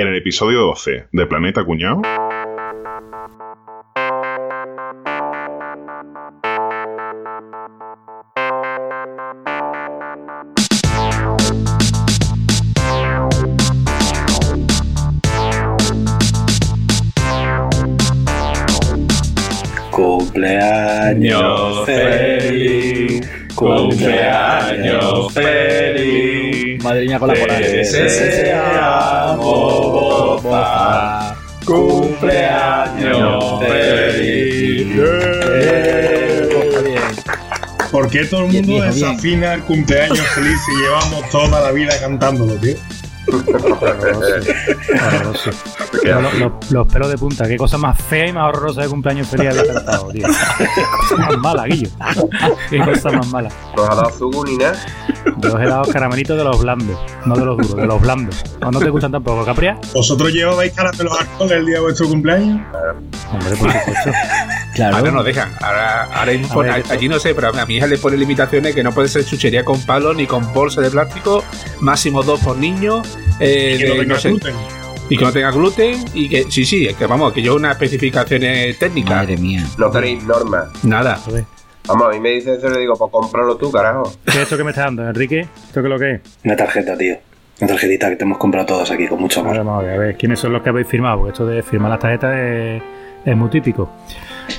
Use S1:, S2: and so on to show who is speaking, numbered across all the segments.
S1: En el episodio 12 de Planeta Cuñado.
S2: Cumpleaños feliz, cumpleaños feliz.
S3: Coral.
S2: Te deseamos, bofa, cumpleaños feliz.
S4: ¿Por qué todo el mundo desafina el cumpleaños feliz y llevamos toda la vida cantándolo, tío?
S3: Horroroso. Pero lo- lo- los pelos de punta, qué cosa más fea y más horrorosa de cumpleaños feliz había cantado, tío. Qué cosa más mala, Guillo. Qué cosa más mala.
S2: ¿Nos ha dado ni nada?
S3: Yo os he dado caramelitos de los blandos, no de los duros, de los blandos. ¿O no te gustan tampoco, Capria?
S4: ¿Vosotros llevabais caramelos alcohol el día de vuestro cumpleaños?
S3: Hombre, por supuesto.
S5: Ahora
S3: Claro.
S5: nos dejan. Ahora, ahora mismo
S3: A
S5: pone-
S3: ver,
S5: allí no sé, pero a mi hija le pone limitaciones que no puede ser chuchería con palo ni con bolsa de plástico, máximo dos por niño, eh,
S4: Y que no
S5: de-
S4: tenga
S5: no sé,
S4: gluten.
S5: y que no tenga gluten y que sí, sí, es que vamos, que yo unas especificaciones técnicas,
S3: Madre mía.
S2: No tenéis normas.
S5: nada.
S2: Vamos, a mí me dice eso y le digo, pues cómpralo tú, carajo.
S3: ¿Qué es esto que me está dando, Enrique? ¿Esto qué es lo que es?
S6: Una tarjeta, tío. Una tarjetita que te hemos comprado todos aquí con mucho amor.
S3: vamos a ver, a ver, ¿quiénes son los que habéis firmado? Porque esto de firmar las tarjetas es, es muy típico.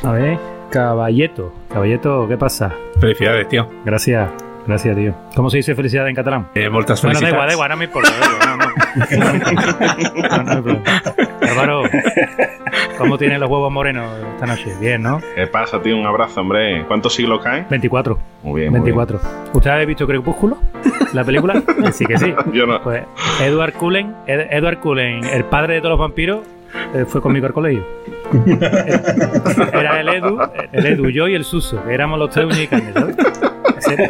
S3: A ver, Caballeto. Caballeto, ¿qué pasa?
S5: Felicidades, tío.
S3: Gracias, gracias, tío. ¿Cómo se dice felicidad en catalán?
S5: Eh, moltes
S3: Bueno, da igual, da igual, no me importa. da igual, No, no. No. Álvaro, ¿cómo tienen los huevos morenos esta noche? Bien, ¿no?
S1: ¿Qué pasa, tío? Un abrazo, hombre. ¿Cuántos siglos caen?
S3: 24.
S1: Muy bien. muy
S3: 24. ¿Usted ha visto Crepúsculo? ¿La película? Sí que sí.
S1: bien. Yo no.
S3: Pues Edward Cullen, Ed- Edward Cullen, el padre de todos los vampiros, eh, fue conmigo al colegio. Era el Edu, el Edu, yo y el Suso, que éramos los tres carne, ¿sabes?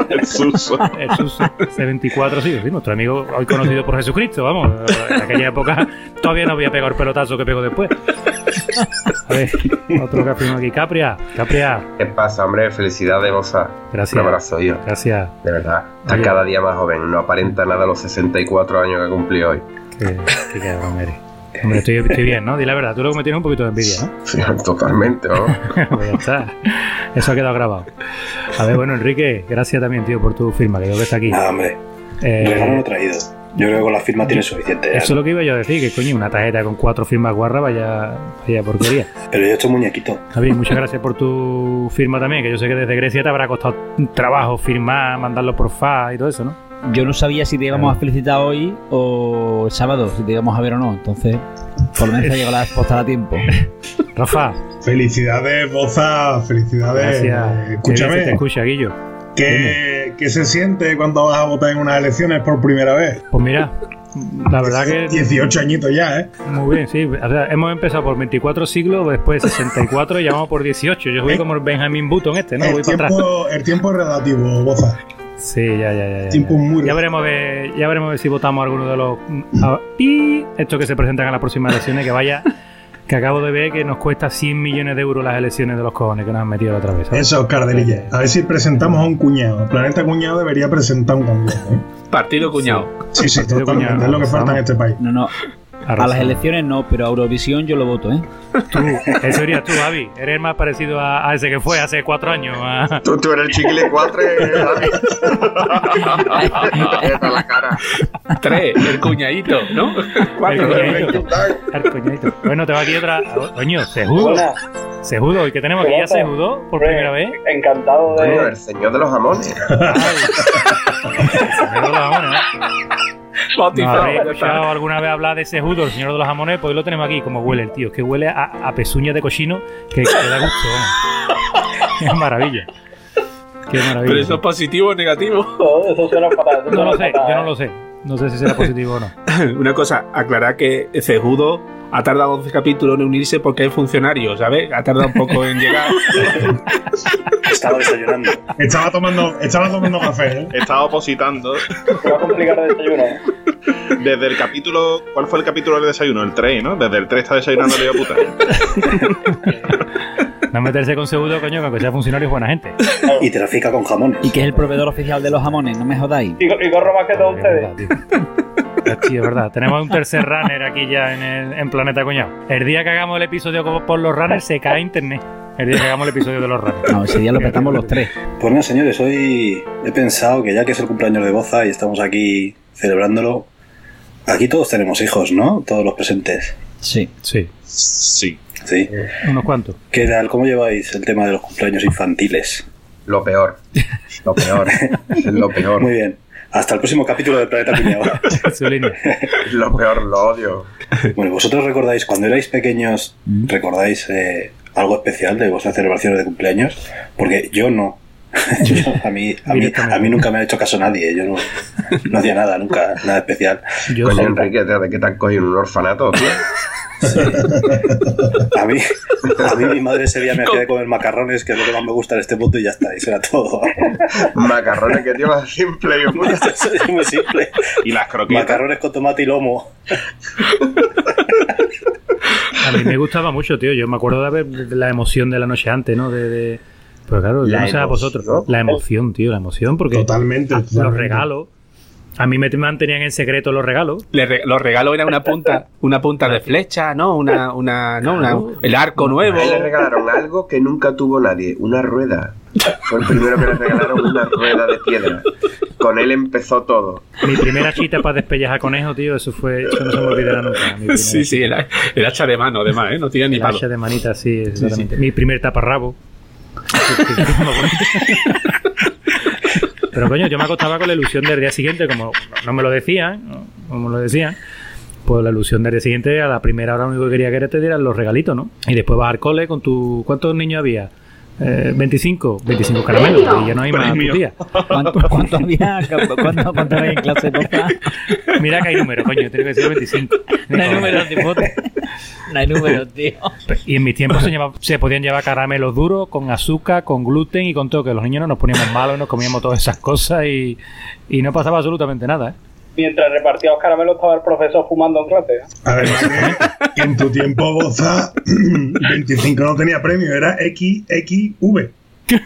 S1: El suso.
S3: El Suso, hace 24 sí, sí, nuestro amigo hoy conocido por Jesucristo, vamos. En aquella época todavía no había pegado el pelotazo que pegó después. A ver, otro que aquí. Capria, Capria,
S2: ¿Qué pasa, hombre? Felicidades, Bosa.
S3: Gracias.
S2: Un abrazo, yo.
S3: gracias.
S2: De verdad. Está
S3: Oye.
S2: cada día más joven. No aparenta nada los 64 años que cumplí hoy.
S3: Qué, qué cabrón eres. Hombre, estoy, estoy bien, ¿no? Di la verdad, tú lo que me tienes un poquito de envidia, ¿no?
S2: Sí, totalmente, ¿no?
S3: Pues ya está. Eso ha quedado grabado. A ver, bueno, Enrique, gracias también, tío, por tu firma, que veo que está aquí.
S6: Nada, hombre.
S3: Eh,
S6: Regalo no he traído. Yo creo que con la firma tiene suficiente.
S3: eso es lo que iba yo a decir, que coño, una tarjeta con cuatro firmas guarra, vaya, vaya porquería.
S6: Pero yo he hecho muñequito.
S3: Javi, muchas gracias por tu firma también, que yo sé que desde Grecia te habrá costado trabajo firmar, mandarlo por fa y todo eso, ¿no?
S7: Yo no sabía si te íbamos a felicitar hoy o el sábado, si te íbamos a ver o no. Entonces, por lo menos ha llegado la postada a tiempo.
S3: Rafa,
S4: Felicidades, Boza, felicidades.
S3: gracias.
S4: Eh,
S3: se te
S4: Escúchame,
S3: escucha, Guillo.
S4: ¿qué, ¿qué se siente cuando vas a votar en unas elecciones por primera vez?
S3: Pues mira, la verdad que
S4: 18 añitos ya, ¿eh?
S3: Muy bien, sí. O sea, hemos empezado por 24 siglos, después 64 y ya vamos por 18. Yo voy como el Benjamin Button este, ¿no?
S4: el,
S3: Voy para atrás.
S4: el tiempo es relativo, Boza.
S3: Sí, ya, ya, ya. ya,
S4: tiempo
S3: ya.
S4: muy
S3: Ya veremos, ver, ya veremos a ver si votamos alguno de los... a- y estos que se presentan a las próximas elecciones, que vaya... Que acabo de ver que nos cuesta 100 millones de euros las elecciones de los cojones que nos han metido la otra vez. ¿sabes?
S4: Eso, Cardelilla. A ver si presentamos a un cuñado. Planeta Cuñado debería presentar un candidato. ¿eh?
S5: Partido cuñado.
S4: Sí, sí,
S3: Partido
S4: totalmente.
S3: cuñado,
S4: Es lo que falta en este país.
S7: No, no. A las elecciones no, pero a Eurovisión yo lo voto, ¿eh?
S3: Tú, ese serías tú, Javi. Eres más parecido a, a ese que fue hace cuatro años. a-
S2: Tú, tú eres el chiquile 4, la cara.
S5: Tres, el cuñadito, ¿no? Cuatro.
S3: El cuñadito. El cuñadito. Bueno, te va aquí otra. Coño, Sejudo. Sejudo. ¿Y qué tenemos aquí? ¿Ya Sejudo por primera vez?
S8: Encantado de.
S2: el señor de los jamones.
S3: Señor de los jamones, ¿no? ¿No
S5: Bautizado.
S3: habréis escuchado alguna vez hablar de ese judo, el señor de los jamones? Pues hoy lo tenemos aquí, como huele el tío. Es que huele a, a pezuña de cochino que, que da gusto. Qué maravilla. Qué maravilla.
S5: Pero eso es positivo o negativo.
S8: Eso suena fatal.
S3: no lo sé, yo no lo sé. No sé si será positivo o no.
S5: Una cosa, aclarar que Cejudo ha tardado 11 capítulos en unirse porque es funcionario, ¿sabes? Ha tardado un poco en llegar.
S6: Estaba desayunando.
S4: Estaba tomando, estaba tomando café, ¿eh?
S1: Estaba opositando
S8: Se va a complicar el desayuno. ¿eh?
S1: desde el capítulo. ¿Cuál fue el capítulo del desayuno? El 3, ¿no? Desde el 3 está desayunando de puta.
S3: No meterse con Segudo, coño, que aunque sea funcionario es buena gente.
S6: Y trafica con jamones.
S7: Y que es el proveedor oficial de los jamones, no me jodáis.
S8: Y, y corro más que todos ustedes.
S3: Tío. Sí, es verdad. Tenemos un tercer runner aquí ya en, el- en Planeta Cuñado. El día que hagamos el episodio como por los runners se cae internet. El día que hagamos el episodio de los runners.
S7: No, ese día lo petamos los tres.
S6: Pues nada, señores, hoy he pensado que ya que es el cumpleaños de Boza y estamos aquí celebrándolo, aquí todos tenemos hijos, ¿no? Todos los presentes.
S7: Sí.
S3: Sí,
S1: Sí.
S6: Sí.
S3: unos cuantos.
S6: ¿Qué tal? ¿Cómo lleváis el tema de los cumpleaños infantiles?
S2: Lo peor. Lo peor. es lo peor.
S6: Muy bien. Hasta el próximo capítulo del Planeta
S3: línea.
S2: Lo peor, lo odio.
S6: Bueno, ¿vosotros recordáis, cuando erais pequeños, recordáis eh, algo especial de vuestras celebraciones de cumpleaños? Porque yo no. Yo- a, mí, a, mí, a mí nunca me ha hecho caso nadie. Yo no, no hacía nada, nunca, nada especial.
S3: Yo
S2: Coño. Enrique, ¿de qué te han cogido en un orfanato, tío?
S6: A mí, a mí mi madre ese día me hacía de comer macarrones, que es lo que más me gusta en este mundo, y ya está, eso era todo.
S2: Macarrones que tío más simple y
S6: es muy simple.
S1: Y las croquetas.
S6: Macarrones con tomate y lomo.
S3: A mí me gustaba mucho, tío. Yo me acuerdo de ver la emoción de la noche antes, ¿no? De, de... Pero claro, yo
S2: La
S3: no sé a vosotros. La emoción, tío, la emoción, porque
S4: Totalmente.
S3: a- los
S4: totalmente.
S3: regalos. A mí me mantenían en secreto los regalos.
S5: Le re- los regalos eran una punta, una punta de flecha, ¿no? Una, una, no, una, el arco nuevo.
S2: A él le regalaron algo que nunca tuvo nadie, una rueda. Fue el primero que le regalaron una rueda de piedra. Con él empezó todo.
S3: Mi primera chita para despellejar conejo, tío, eso fue, eso no se me olvidará nunca.
S5: Sí, sí, el, el hacha de mano, además, ¿eh? No tiene ni
S3: El
S5: palo.
S3: hacha de manita, sí, exactamente. Mi primer taparrabo. Pero coño, yo me acostaba con la ilusión del día siguiente, como no me lo decían, ¿no? como lo decían, pues la ilusión del día siguiente, a la primera hora lo único que quería que te dieran los regalitos, ¿no? Y después vas al cole con tu... ¿Cuántos niños había? Eh, 25, 25 caramelos, y ya no hay más tía.
S7: ¿Cuánto, cuánto había? ¿Cuánto, cuánto había en clase?
S3: Mira que hay números, coño, tengo que decir 25.
S7: No hay números, tío. No hay números, tío.
S3: Y en mis tiempos se, llevaba- se podían llevar caramelos duros con azúcar, con gluten y con todo, que los niños no nos poníamos malos, nos comíamos todas esas cosas y, y no pasaba absolutamente nada. ¿eh?
S8: Mientras repartíamos caramelos estaba el profesor fumando en clase. ¿eh?
S4: Además, que en tu tiempo, Boza, 25 no tenía premio, era XXV.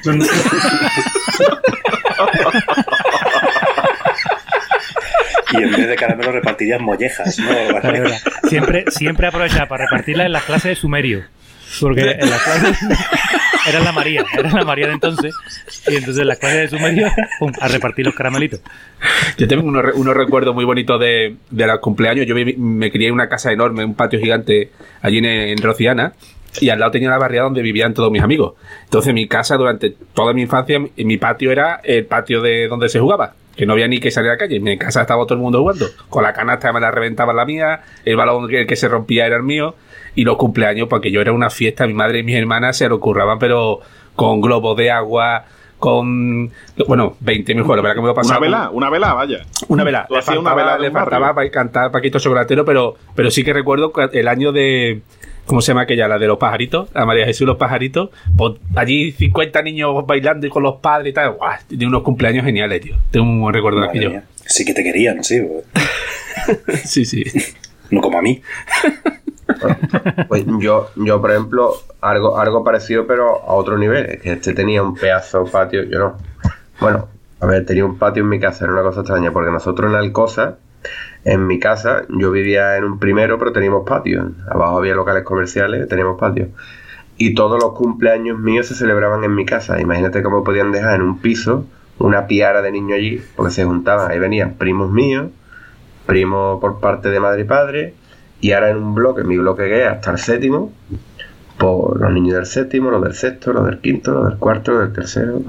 S6: Y en vez de caramelo repartirías mollejas, ¿no?
S3: Siempre, siempre aprovechaba para repartirlas en las clases de sumerio. Porque en las clases era la María, era la María de entonces. Y entonces en las clases de sumerio, pum, a repartir los caramelitos.
S5: Yo tengo unos, unos recuerdos muy bonitos de, de los cumpleaños. Yo viví- me crié en una casa enorme, un patio gigante allí en, Rociana. Y al lado tenía la barriada donde vivían todos mis amigos. Entonces mi casa durante toda mi infancia, mi, mi patio era el patio de donde se jugaba. Que no había ni que salir a la calle. En mi casa estaba todo el mundo jugando. Con la canasta me la reventaba la mía. El balón que, que se rompía era el mío. Y los cumpleaños, porque yo era una fiesta. Mi madre y mis hermanas se lo curraban, pero con globos de agua, con... Bueno, 20.000 juegos. La verdad que me lo pasaba.
S1: Una vela, una vela, vaya.
S5: Una vela. Le
S1: hacías una
S5: faltaba,
S1: vela
S5: le faltaba para cantar Paquito Chocolatero, pero, pero sí que recuerdo el año de. ¿Cómo se llama aquella? La de los pajaritos. La María Jesús los pajaritos. Pues allí 50 niños bailando y con los padres y tal. ¡Guau! De unos cumpleaños geniales, tío. Tengo un buen recuerdo de aquello.
S6: mía. Sí que te querían, sí.
S5: Sí, sí.
S6: No como a mí.
S2: Pues yo, yo, por ejemplo, algo, algo parecido, pero a otro nivel. Es que este tenía un pedazo patio, yo no. Bueno, a ver, tenía un patio en mi casa, era una cosa extraña, porque nosotros en Alcosa, en mi casa, yo vivía en un primero, pero teníamos patio. Abajo había locales comerciales, teníamos patio. Y todos los cumpleaños míos se celebraban en mi casa. Imagínate cómo podían dejar en un piso una piara de niños allí, porque se juntaban. Ahí venían primos míos, primos por parte de madre y padre, y ahora en un bloque, mi bloque que es hasta el séptimo, por los niños del séptimo, los del sexto, los del quinto, los del cuarto, los del tercero,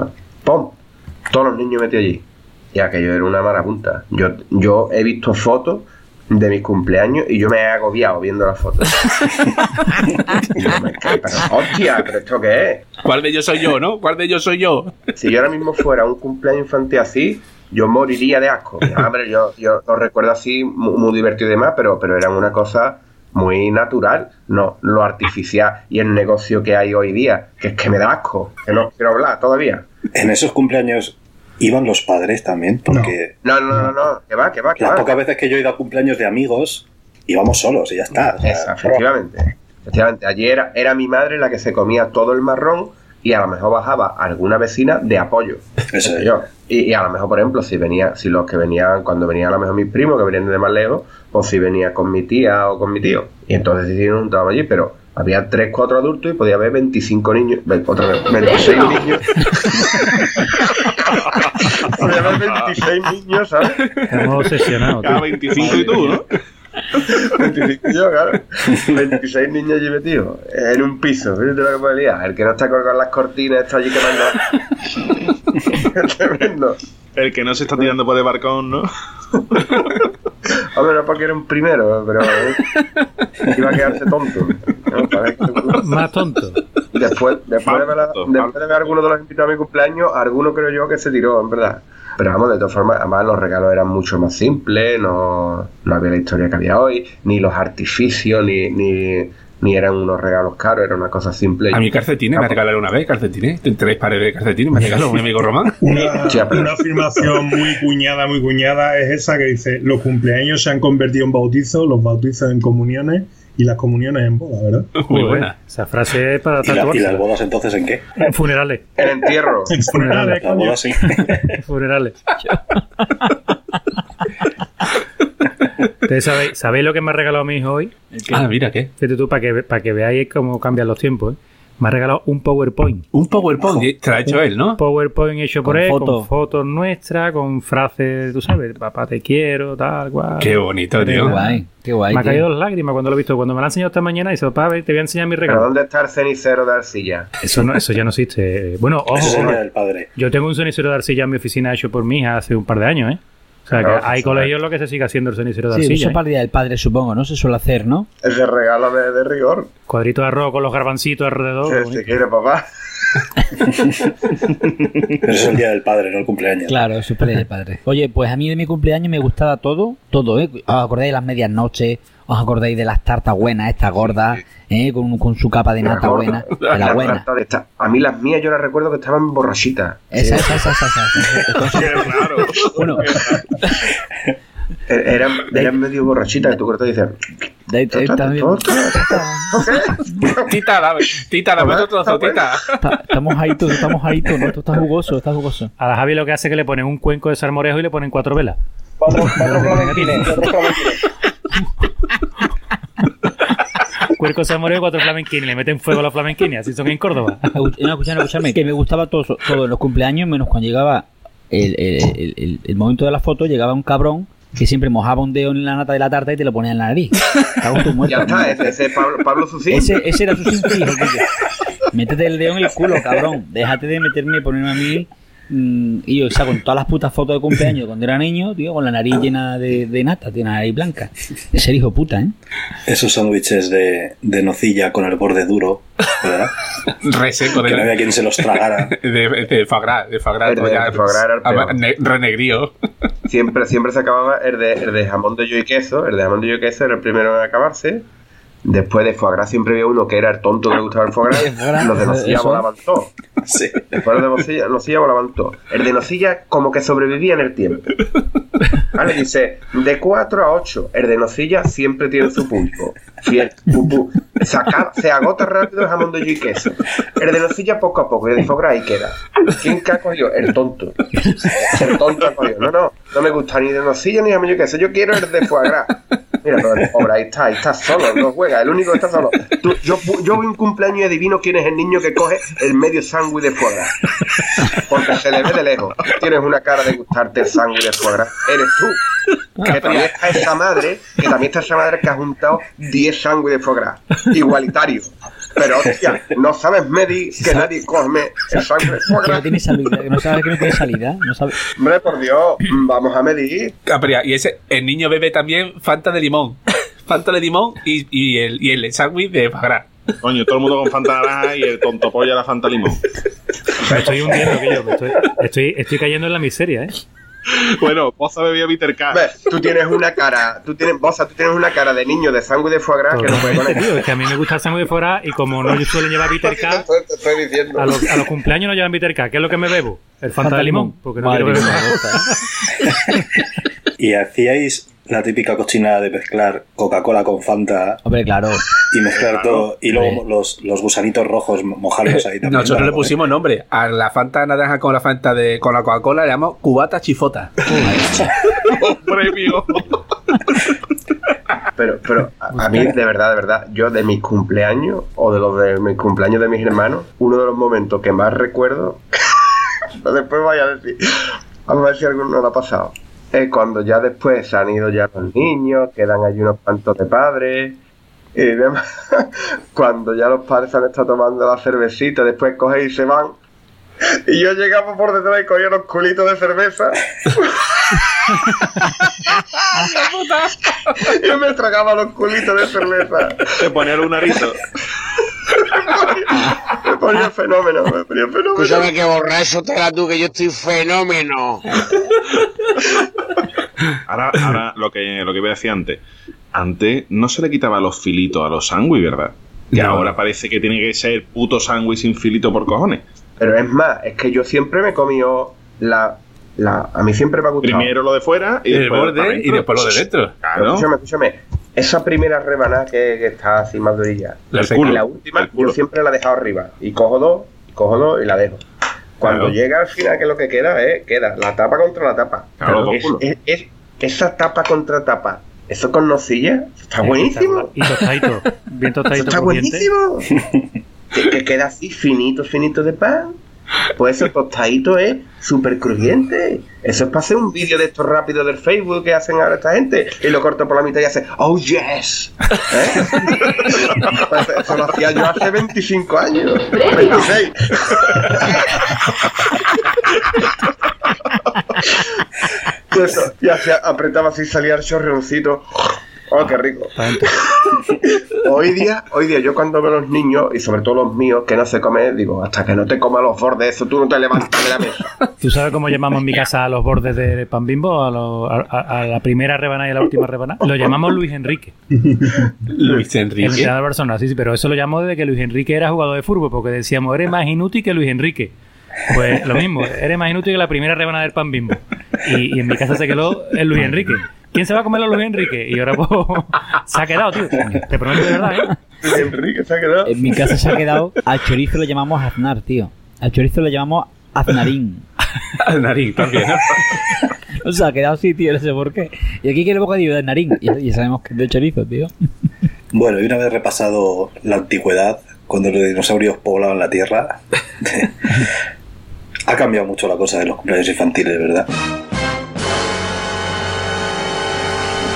S2: ¡pum! Todos los niños metidos allí. Y aquello era una marapunta. Yo, yo he visto fotos de mis cumpleaños y yo me he agobiado viendo las fotos. Yo me quedé, pero hostia, ¿pero esto qué es?
S5: ¿Cuál de ellos soy yo, no? ¿Cuál de ellos soy yo?
S2: Si yo ahora mismo fuera un cumpleaños infantil así, yo moriría de asco. Ah, hombre, yo, yo lo recuerdo así, muy, muy divertido y demás, pero, pero era una cosa muy natural, no lo artificial y el negocio que hay hoy día, que es que me da asco, que no quiero hablar todavía.
S6: En esos cumpleaños iban los padres también, porque
S2: No, no, no, no, que va, que va, que
S6: las
S2: va.
S6: pocas veces que yo he ido a cumpleaños de amigos, íbamos solos y ya está. O sea,
S2: Esa, efectivamente. Efectivamente, ayer era, era mi madre la que se comía todo el marrón y a lo mejor bajaba alguna vecina de apoyo.
S6: Eso es.
S2: Yo. Y, y a lo mejor, por ejemplo, si venía, si los que venían, cuando venían a lo mejor mis primos, que venían de más lejos, pues si venía con mi tía o con mi tío. Y entonces sí nos juntábamos allí, pero había 3, 4 adultos y podía haber 25 niños, otra vez, 26 niños. podía haber 26 niños, ¿sabes?
S3: Estamos obsesionados.
S1: Cada
S3: tío.
S1: 25 y tú, ¿no?
S2: 25 yo, claro. 26 niños allí metidos en un piso. Fíjate lo que puede liar. El que no está colgado en las cortinas está allí quemando. Es tremendo.
S1: El que no se está tirando por el balcón, ¿no?
S2: Hombre, no porque era un primero, pero eh, iba a quedarse tonto. ¿no? Para que-
S3: Más tonto.
S2: Después, después, de ver, después de ver a alguno de los invitados a mi cumpleaños, alguno creo yo que se tiró, en verdad. Pero vamos, de todas formas, además los regalos eran mucho más simples, no, no había la historia que había hoy, ni los artificios, ni, ni, ni eran unos regalos caros, era una cosa simple.
S5: A mí calcetines me regalaron una vez, calcetines. Tres pares de calcetines me regaló mi amigo Román.
S4: Una, una afirmación muy cuñada, muy cuñada es esa que dice: Los cumpleaños se han convertido en bautizos, los bautizos en comuniones y las comuniones en bodas, ¿verdad?
S5: Muy buena.
S3: Esa frase es para
S6: ¿Y, la- y
S3: tatuarse.
S6: las bodas entonces en qué?
S3: Funerales.
S2: El entierro.
S4: En funerales,
S6: Las
S4: coño.
S6: bodas sí.
S3: Funerales. ¿Ustedes sabéis, sabéis lo que me ha regalado mi hijo hoy?
S5: Ah, mira, ¿qué?
S3: Fíjate tú, para que, para que veáis cómo cambian los tiempos. ¿eh? Me ha regalado un PowerPoint.
S5: Un PowerPoint. y Te lo ha hecho él, ¿no?
S3: PowerPoint hecho por
S7: Con
S3: él,
S7: foto.
S3: con fotos nuestras, con frases, tú sabes, papá te quiero, tal, cual.
S5: Qué bonito,
S7: Qué
S5: tío.
S7: guay, qué guay.
S3: Me ha caído las lágrimas cuando lo he visto. Cuando me lo ha enseñado esta mañana, y dice, papá, te voy a enseñar mi
S2: ¿Pero
S3: regalo.
S2: dónde está el cenicero de arcilla?
S3: Eso, no, eso ya no existe. Bueno, ojo,
S6: del padre.
S3: Yo tengo un cenicero de arcilla en mi oficina hecho por mi hija hace un par de años, ¿eh? O sea,
S2: Claro,
S3: que hay colegios en los que se sigue haciendo el cenicero de
S7: Sí,
S3: arcilla.
S7: eso
S3: ¿eh?
S7: para el día del padre, supongo, ¿no? Se suele hacer, ¿no?
S2: Ese regalo de, de rigor.
S3: Cuadrito de arroz con los garbancitos alrededor.
S2: Que se quiere, papá.
S6: Pero es el día del padre, no el cumpleaños.
S7: Claro, eso es para el día del padre. Oye, pues a mí de mi cumpleaños me gustaba todo, todo, ¿eh? ¿Os acordáis de las medias noches? ¿Os acordáis de las tartas buenas, estas gordas, ¿eh? Con, con su capa de nata buena? De la buena.
S2: tartas de esta- A mí las mías yo las recuerdo que estaban borrachitas.
S7: Esa, esa, esa, esa, esa.
S1: Qué raro.
S7: Bueno,
S2: Er- Eran, eran medio borrachitas que tú cortas y dices...
S5: Tita, dame, tita, dame otro trozo, tita.
S7: Estamos ahí todos, estamos ahí todos, ¿no? Esto está jugoso, está jugoso.
S3: A la Javi lo que hace es que le ponen un cuenco de salmorejo y le ponen cuatro velas.
S8: Cuatro, cuatro
S3: de salmorejo y cuatro flamenquines. Le meten fuego a los flamenquines, así son en Córdoba.
S7: No, escuchadme, escuchadme, que me gustaba todo, todo en los cumpleaños, menos cuando llegaba el, el- el- el- el momento de la foto, llegaba un cabrón que siempre mojaba un dedo en la nata de la tarta y te lo ponía en la nariz. Cago en tu muerto.
S2: Ya está, ese, ese Pablo, Pablo Zucín.
S7: Ese, ese era su simple Métete el dedo en el culo, cabrón. Déjate de meterme y ponerme a mí. Mm, y yo, o sea, con todas las putas fotos de cumpleaños de cuando era niño, tío, con la nariz llena de, de nata, tiene la nariz blanca. Ese hijo puta, ¿eh?
S6: Esos sándwiches de, de nocilla con el borde duro, ¿verdad?
S5: Reseco
S6: Que no había
S5: de,
S6: quien se los tragara.
S5: de, de Fagra, de Fagra,
S2: El de-
S5: ya,
S2: de
S5: ama- ne- renegrío.
S2: Siempre, siempre se acababa el de, el de jamón de yo y queso. El de jamón de yo y queso era el primero en acabarse. Después de foie gras siempre había uno que era el tonto que le gustaba el foie gras. Los de nocilla volaban todos.
S6: Sí.
S2: Después los de nocilla, nocilla volaban todos. El de nocilla como que sobrevivía en el tiempo. Vale, dice, de 4 a 8. El de nocilla siempre tiene su público. Fiel. Pu, pu. Se, acaba- se agota rápido el jamón de yo y queso. El de nocilla poco a poco. Y el de foie gras ahí queda. ¿Quién que ha cogido? El tonto. El tonto ha cogido. No, no. No me gusta ni de nocilla ni jamón de yo y queso. Yo quiero el de foie gras. Mira, el pobre ahí está, ahí está solo, no juega, el único que está solo. Tú- yo, yo voy un cumpleaños y adivino quién es el niño que coge el medio sándwich de foie gras. Porque se le ve de lejos. Tienes una cara de gustarte el sándwich de foie gras. Eres tú. Que también está esa madre, que también está esa madre que ha juntado 10 sándwiches de foie gras. Igualitario. Pero hostia, no sabes medir que nadie come el foie
S7: Que no tiene salida, que no sabes que no tiene salida. No sabe...
S2: Hombre, por Dios, vamos a medir.
S5: Capria, y ese, el niño bebe también Fanta de limón. Fanta de limón y, y el, y el sándwich de Fagra.
S1: Coño, todo el mundo con Fanta naranja y el tonto polla la Fanta limón.
S3: Me estoy hundiendo, que yo. me estoy, estoy, estoy cayendo en la miseria, ¿eh?
S1: Bueno, Poza bebía Bitter Cat.
S2: Ves, Tú tienes una cara, tú tienes, Bosa, tú tienes una cara de niño de sándwich de foie gras que no puede él.
S3: tío. Es que a mí me gusta el sándwich de fuera y como no suelen llevar
S2: Te estoy diciendo.
S3: a los, a los cumpleaños no llevan Cat. ¿Qué es lo que me bebo? El Fanta de limón. Porque no
S7: Madre
S3: quiero beber más.
S6: Y hacíais la típica cochinada de mezclar Coca-Cola con Fanta
S7: Hombre, claro.
S6: y mezclar todo y luego
S7: Hombre.
S6: los, los gusanitos rojos mojarlos ahí también.
S5: Nosotros le pusimos nombre. A la Fanta naranja con la Fanta de con la Coca-Cola le llamamos cubata chifota.
S1: Premio.
S2: Pero, pero a, a mí, de verdad, de verdad, yo de mis cumpleaños o de los de mis cumpleaños de mis hermanos, uno de los momentos que más recuerdo, después vaya a decir, vamos a ver si alguno lo ha pasado, es cuando ya después se han ido ya los niños, quedan allí unos cuantos de padres, y demás, cuando ya los padres se han estado tomando la cervecita, después cogen y se van. Y yo llegaba por detrás y cogía los culitos de cerveza. Yo me tragaba los culitos de cerveza.
S1: Te ponía el lunarito.
S2: Me ponía fenómeno, me ponía fenómeno.
S9: Escúchame que borracho te la tú, que yo estoy fenómeno.
S1: Ahora, ahora lo que lo que voy a decir antes. Antes no se le quitaba los filitos a los sándwiches, ¿verdad? Que
S5: No.
S1: ahora parece que tiene que ser puto sándwich sin filito por cojones.
S2: Pero es más, es que yo siempre me he comido la. la a mí siempre me ha gustado.
S1: Primero lo de fuera y
S5: El
S1: después
S5: borde y después lo de dentro.
S1: Claro.
S2: escúchame, escúchame. Esa primera rebanada que, que está así más durilla.
S5: La
S2: la última, yo siempre la he dejado arriba. Y cojo dos, y cojo dos y la dejo. Cuando
S1: Claro.
S2: llega al final, que lo que queda es, queda la tapa contra la tapa.
S1: Claro,
S2: es,
S1: culo.
S2: es- es- esa tapa contra tapa, eso con nocilla, está
S3: Eh,
S2: buenísimo.
S3: Y tostadito. Bien
S2: Eso
S3: tostadito.
S2: está buenísimo. que, que queda así finito, finito de pan. Pues ese tostadito es súper crujiente. Eso es para hacer un vídeo de estos rápidos del Facebook que hacen ahora esta gente. Y lo corto por la mitad y hace, oh yes. ¿Eh? Pues eso lo hacía yo hace 25 años. 26. Y eso, y hacía, apretaba así, salía el chorreoncito. Oh, qué rico. Hoy día, hoy día yo cuando veo a los niños, y sobre todo los míos, que no se comen, digo, hasta que no te comas los bordes, eso tú no te levantas de la mesa.
S3: ¿Tú sabes cómo llamamos en mi casa a los bordes de pan bimbo? A, lo- a- la primera rebanada y a la última rebanada. Lo llamamos Luis Enrique.
S5: Luis
S3: El
S5: Enrique.
S3: entrenador de Barcelona, sí, sí, pero eso lo llamó desde que Luis Enrique era jugador de fútbol, porque decíamos, eres más inútil que Luis Enrique. Pues lo mismo, eres más inútil que la primera rebanada del pan bimbo. Y, y en mi casa se quedó el Luis Enrique. ¿Quién se va a comer a Luis Enrique? Y ahora pues, se ha quedado, tío. Te prometo de verdad, ¿eh?
S2: Enrique se ha quedado.
S7: En mi casa se ha quedado. Al chorizo le llamamos aznar, tío. Al chorizo le llamamos aznarín.
S5: Al nariz también, ¿no?
S7: O sea, ha quedado así, tío, no sé por qué. Y aquí que el bocadillo de narín. Y ya sabemos que es de chorizo, tío.
S6: Bueno, y una vez repasado la antigüedad, cuando los dinosaurios poblaban la Tierra, ha cambiado mucho la cosa de los cumpleaños infantiles, ¿verdad?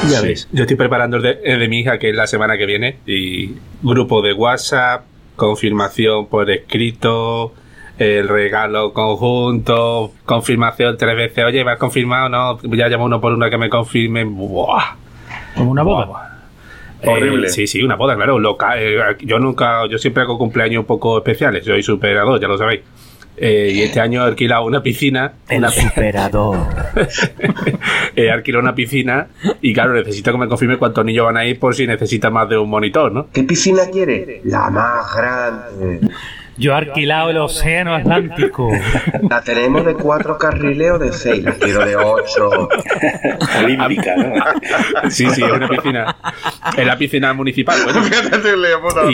S5: Ya ves. Yo estoy preparando el de, el de mi hija, que es la semana que viene. Y grupo de WhatsApp, confirmación por escrito, el regalo conjunto, confirmación tres veces. Oye, ¿me has confirmado? No, ya llamo uno por uno que me confirmen. Buah.
S3: Como una boda.
S5: Buah.
S2: Horrible.
S5: Eh, sí, sí, una boda, claro. Loca, eh, yo nunca, yo siempre hago cumpleaños un poco especiales. Soy superador, ya lo sabéis. Eh, y este año he alquilado una piscina. una,
S7: superador.
S5: he alquilado una piscina y claro, necesito que me confirme cuántos niños van a ir por si necesita más de un monitor, ¿no?
S2: ¿Qué piscina quiere? La más grande.
S3: Yo he alquilado el océano Atlántico.
S2: La tenemos de cuatro carriles o de seis. La quiero de ocho.
S6: Olímpica, ¿no?
S5: Sí, sí, es una piscina. Es la piscina municipal. Bueno,
S2: Fíjate, municipal.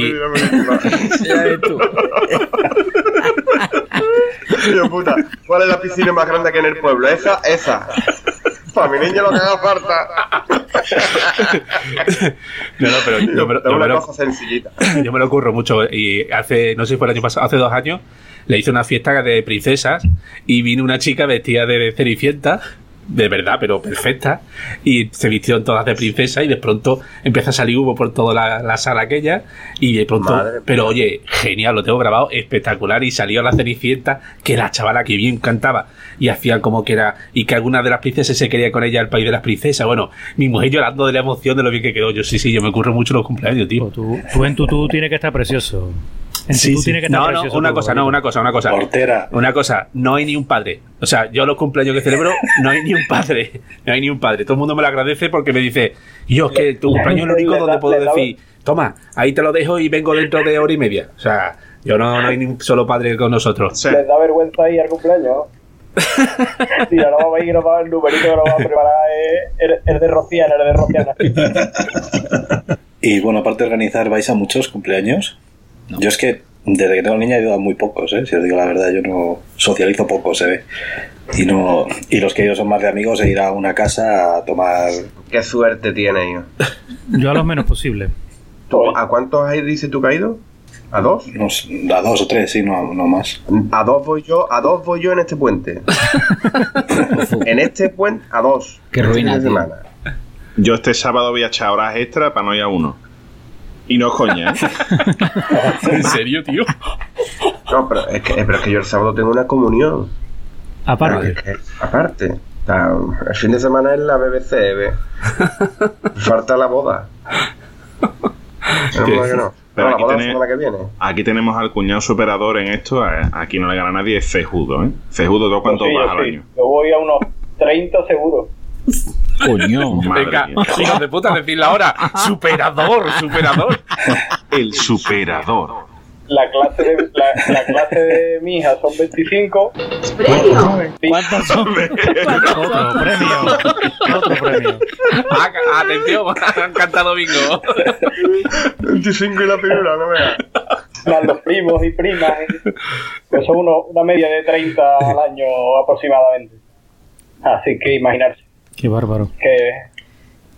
S2: Tío, puta, ¿cuál es la piscina más grande que en el pueblo? Esa, esa. Para mi niño lo que haga falta.
S5: no, no, pero yo yo me
S2: una
S5: lo,
S2: cosa sencillita.
S5: yo me lo ocurro mucho. Y hace, no sé si fue el año pasado, hace dos años, le hice una fiesta de princesas y vino una chica vestida de cenicienta. De verdad, pero perfecta. Y se vistieron todas de princesa y de pronto empieza a salir humo por toda la, la sala aquella. Y de pronto,
S2: Madre
S5: pero oye, genial, lo tengo grabado, espectacular. Y salió la cenicienta, que la chavala que bien cantaba. Y hacían como que era, y que alguna de las princesas se quería con ella al país de las princesas. Bueno, mi mujer llorando de la emoción de lo bien que quedó. Yo sí, sí, yo me ocurre mucho los cumpleaños, tío.
S3: Tú, tú en tu tú tienes que estar precioso. Tu tú tienes que estar
S5: No, no, una cosa, no, una cosa, una cosa.
S6: Portera.
S5: Una cosa, no hay ni un padre. O sea, yo los cumpleaños que celebro, no hay ni un padre. No hay ni un padre. Todo el mundo me lo agradece porque me dice, yo es que tu cumpleaños es el único donde puedo decir, toma, ahí te lo dejo y vengo dentro de hora y media. O sea, yo no, no hay ni un solo padre con nosotros.
S1: Sí.
S8: Les da vergüenza ir al cumpleaños. Sí, ahora vamos a ir y nos va el numerito que nos va a preparar el de Rociana, el de Rociana.
S6: Y bueno, aparte de organizar, ¿vais a muchos cumpleaños? Yo es que desde que tengo niña he ido a muy pocos, ¿eh? si os digo la verdad, yo no socializo poco, se ve. Y, no, y los que ido son más de amigos e ir a una casa a tomar...
S2: Qué suerte tienes, yo.
S3: Yo a los menos posible.
S2: ¿A cuántos hay, dice tú ido? ¿A dos?
S6: No a dos o tres, sí, no, no más.
S2: A dos voy yo, a dos voy yo en este puente. en este puente, a dos.
S7: Qué
S2: Este
S7: ruina, tío.
S2: semana.
S1: Yo este sábado voy a echar horas extra para no ir a uno. Y no es coña, ¿eh?
S5: ¿En serio, tío?
S2: No, pero es, que, pero es que yo el sábado tengo una comunión.
S3: Aparte.
S2: Es que, aparte. El fin de semana es la BBC, ¿ve? Falta la boda. Mal que no.
S1: Pero
S2: No, la
S1: aquí
S2: boda la
S1: tiene-
S2: semana que viene.
S1: Aquí tenemos al cuñado superador en esto. a- Aquí no le gana a nadie, es Cejudo, ¿eh? Cejudo, ¿tú cuánto
S8: Sí,
S1: vas al
S8: sí.
S1: año?
S8: Yo voy a unos 30 seguro.
S7: Coño.
S1: Madre
S5: Venga,
S1: mía.
S5: hijos de puta, decirla ahora. Superador, superador.
S1: El superador.
S8: La clase de, la, la clase de mi hija son 25. Sí.
S7: ¿Cuántos son?
S3: Otro premio. Otro premio.
S5: Ah, atención, han cantado bingo.
S2: 25 y la pirula, no veas.
S8: Más los primos y primas. ¿eh? Que son uno- una media de 30 al año aproximadamente. Así que imaginarse
S3: Qué bárbaro.
S8: que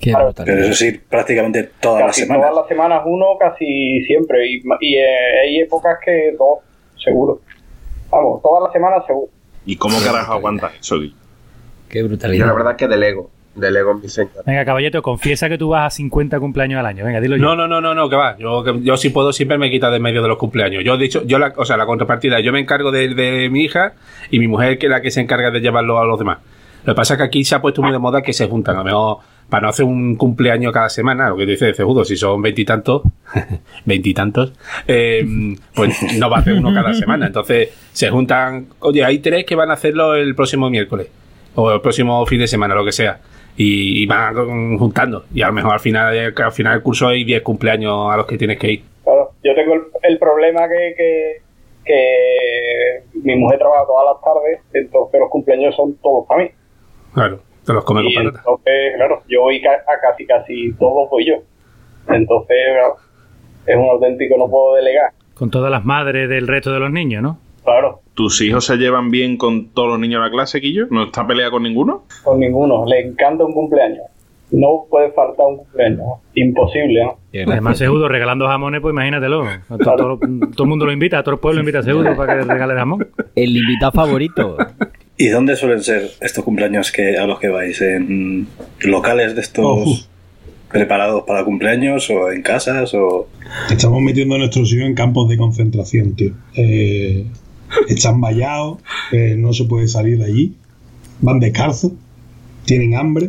S7: Qué
S8: Claro,
S7: brutal.
S6: Pero eso sí, prácticamente todas las
S8: casi
S6: semanas.
S8: todas las semanas uno, casi siempre. Y, y eh, hay épocas que dos, seguro. Vamos, todas las semanas seguro.
S1: ¿Y cómo carajo aguantas eso?
S7: Qué
S2: Yo la
S7: brutalidad.
S2: verdad es que delego. Delego en mi señor.
S3: Venga, caballito, confiesa que tú vas a 50 cumpleaños al año. Venga, dilo yo.
S5: No, no, no, no, no, que va. Yo, que- yo si puedo siempre me quita de medio de los cumpleaños. Yo he dicho, yo la, o sea, la contrapartida, yo me encargo de, de mi hija y mi mujer que es la que se encarga de llevarlo a los demás. Lo que pasa es que aquí se ha puesto muy de moda que se juntan. A lo mejor, para no hacer un cumpleaños cada semana, lo que dice Cejudo, si son veintitantos, veintitantos, eh, pues no va a hacer uno cada semana. Entonces se juntan, oye, hay tres que van a hacerlo el próximo miércoles o el próximo fin de semana, lo que sea. Y, van juntando. Y a lo mejor al final, al final del curso hay 10 cumpleaños a los que tienes que ir.
S8: Claro, yo tengo el, el problema que, que, que mi mujer trabaja todas las tardes, entonces los cumpleaños son todos para mí.
S5: Claro, te los comes con patatas.
S8: entonces, claro, yo voy ca- a casi casi todos voy yo. Entonces, es un auténtico, no puedo delegar.
S3: Con todas las madres del resto de los niños, ¿no?
S8: Claro,
S1: ¿Tus hijos se llevan bien con todos los niños de la clase, Quillo? ¿No está pelea con ninguno?
S8: con ninguno. Le encanta un cumpleaños. No puede faltar un cumpleaños. Imposible, ¿no?
S3: Además, Seudo regalando jamones, pues imagínatelo. Todo, todo- todo el mundo lo invita, todo el pueblo invita a Seudo para que le regale jamón.
S7: El invitado favorito.
S6: ¿Y dónde suelen ser estos cumpleaños que a los que vais? ¿En locales de estos
S4: Ojo.
S6: preparados para cumpleaños o en casas o
S4: Estamos metiendo a nuestros hijos en campos de concentración, tío. Eh, están vallados, eh, no se puede salir de allí, van descalzos, tienen hambre,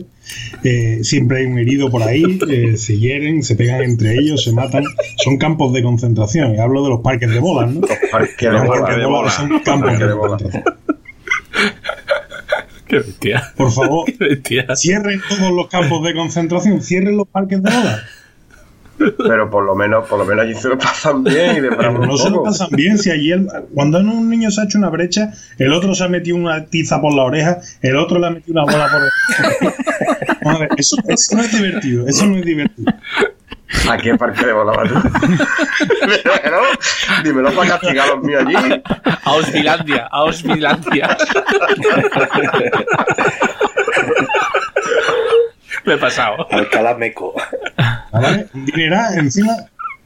S4: eh, siempre hay un herido por ahí, eh, se hieren, se pegan entre ellos, se matan. Son campos de concentración. Y hablo de los parques de bolas, ¿no?
S2: Parque de
S4: Los parques de bolas son campos de
S2: de bola.
S4: concentración.
S5: Qué bestia.
S4: Por favor,
S5: Qué bestia.
S4: cierren todos los campos de concentración, cierren los parques de bolas.
S2: Pero por lo menos, por lo menos allí se lo pasan bien y de
S4: Pero no se lo pasan bien si allí el- cuando un niño se ha hecho una brecha, el otro se ha metido una tiza por la oreja, el otro le ha metido una bola por el... Vamos a ver, eso, eso no es divertido, eso no es divertido.
S2: ¿A qué parque de bola vas tú? Dímelo, dímelo para castigar a los míos allí.
S5: Ausfilandia, Ausfilandia. Me he pasado.
S6: Alcalá Meco?
S4: ¿Vale? Un dineral, encima.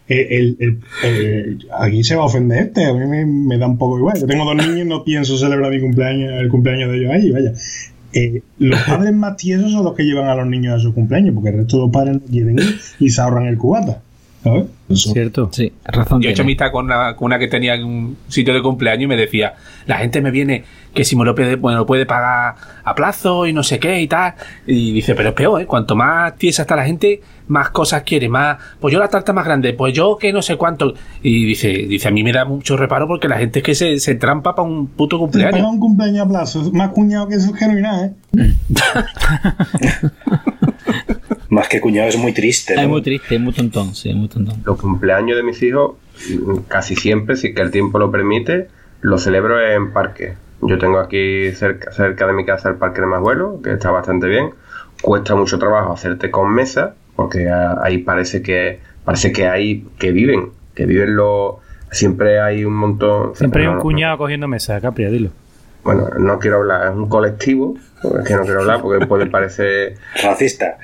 S4: eh, el- el- eh, aquí se va a ofender este, a mí me, me da un poco igual. Yo tengo dos niños, no pienso celebrar mi cumpleaños, el cumpleaños de ellos ahí, vaya. Eh, los padres más tiesos son los que llevan a los niños a su cumpleaños, porque el resto de los padres no quieren ir y se ahorran el cubata. ¿Sabes? Eso.
S3: Cierto.
S7: Sí, razón
S5: Yo he hecho amistad con una, con una que tenía en un sitio de cumpleaños y me decía, la gente me viene que si me lo puede, me lo puede pagar a plazo y no sé qué y tal. Y dice, pero es peor, ¿eh? Cuanto más tiesa está la gente, más cosas quiere, más, pues yo la tarta más grande, pues yo que no sé cuánto. Y dice, dice, a mí me da mucho reparo porque la gente es que se, se trampa para un puto cumpleaños.
S4: un cumpleaños a plazo, más cuñado que hay nada, ¿eh?
S6: Más que cuñado es muy triste.
S7: Es
S6: ¿no?
S7: muy triste, es muy tontón, sí, es muy tontón.
S2: Los cumpleaños de mis hijos, mm, casi siempre, si es que el tiempo lo permite, los celebro en parque. Yo tengo aquí cerca, cerca de mi casa el parque de Masvuelo, que está bastante bien. Cuesta mucho trabajo hacerte con mesa, porque ah, ahí parece que parece que hay que viven, que viven los siempre hay un montón.
S3: Siempre hay un
S2: no,
S3: cuñado cogiendo mesa, Capria, dilo.
S2: Bueno, no quiero hablar, es un colectivo, es que no quiero hablar porque puede parecer.
S6: Racista.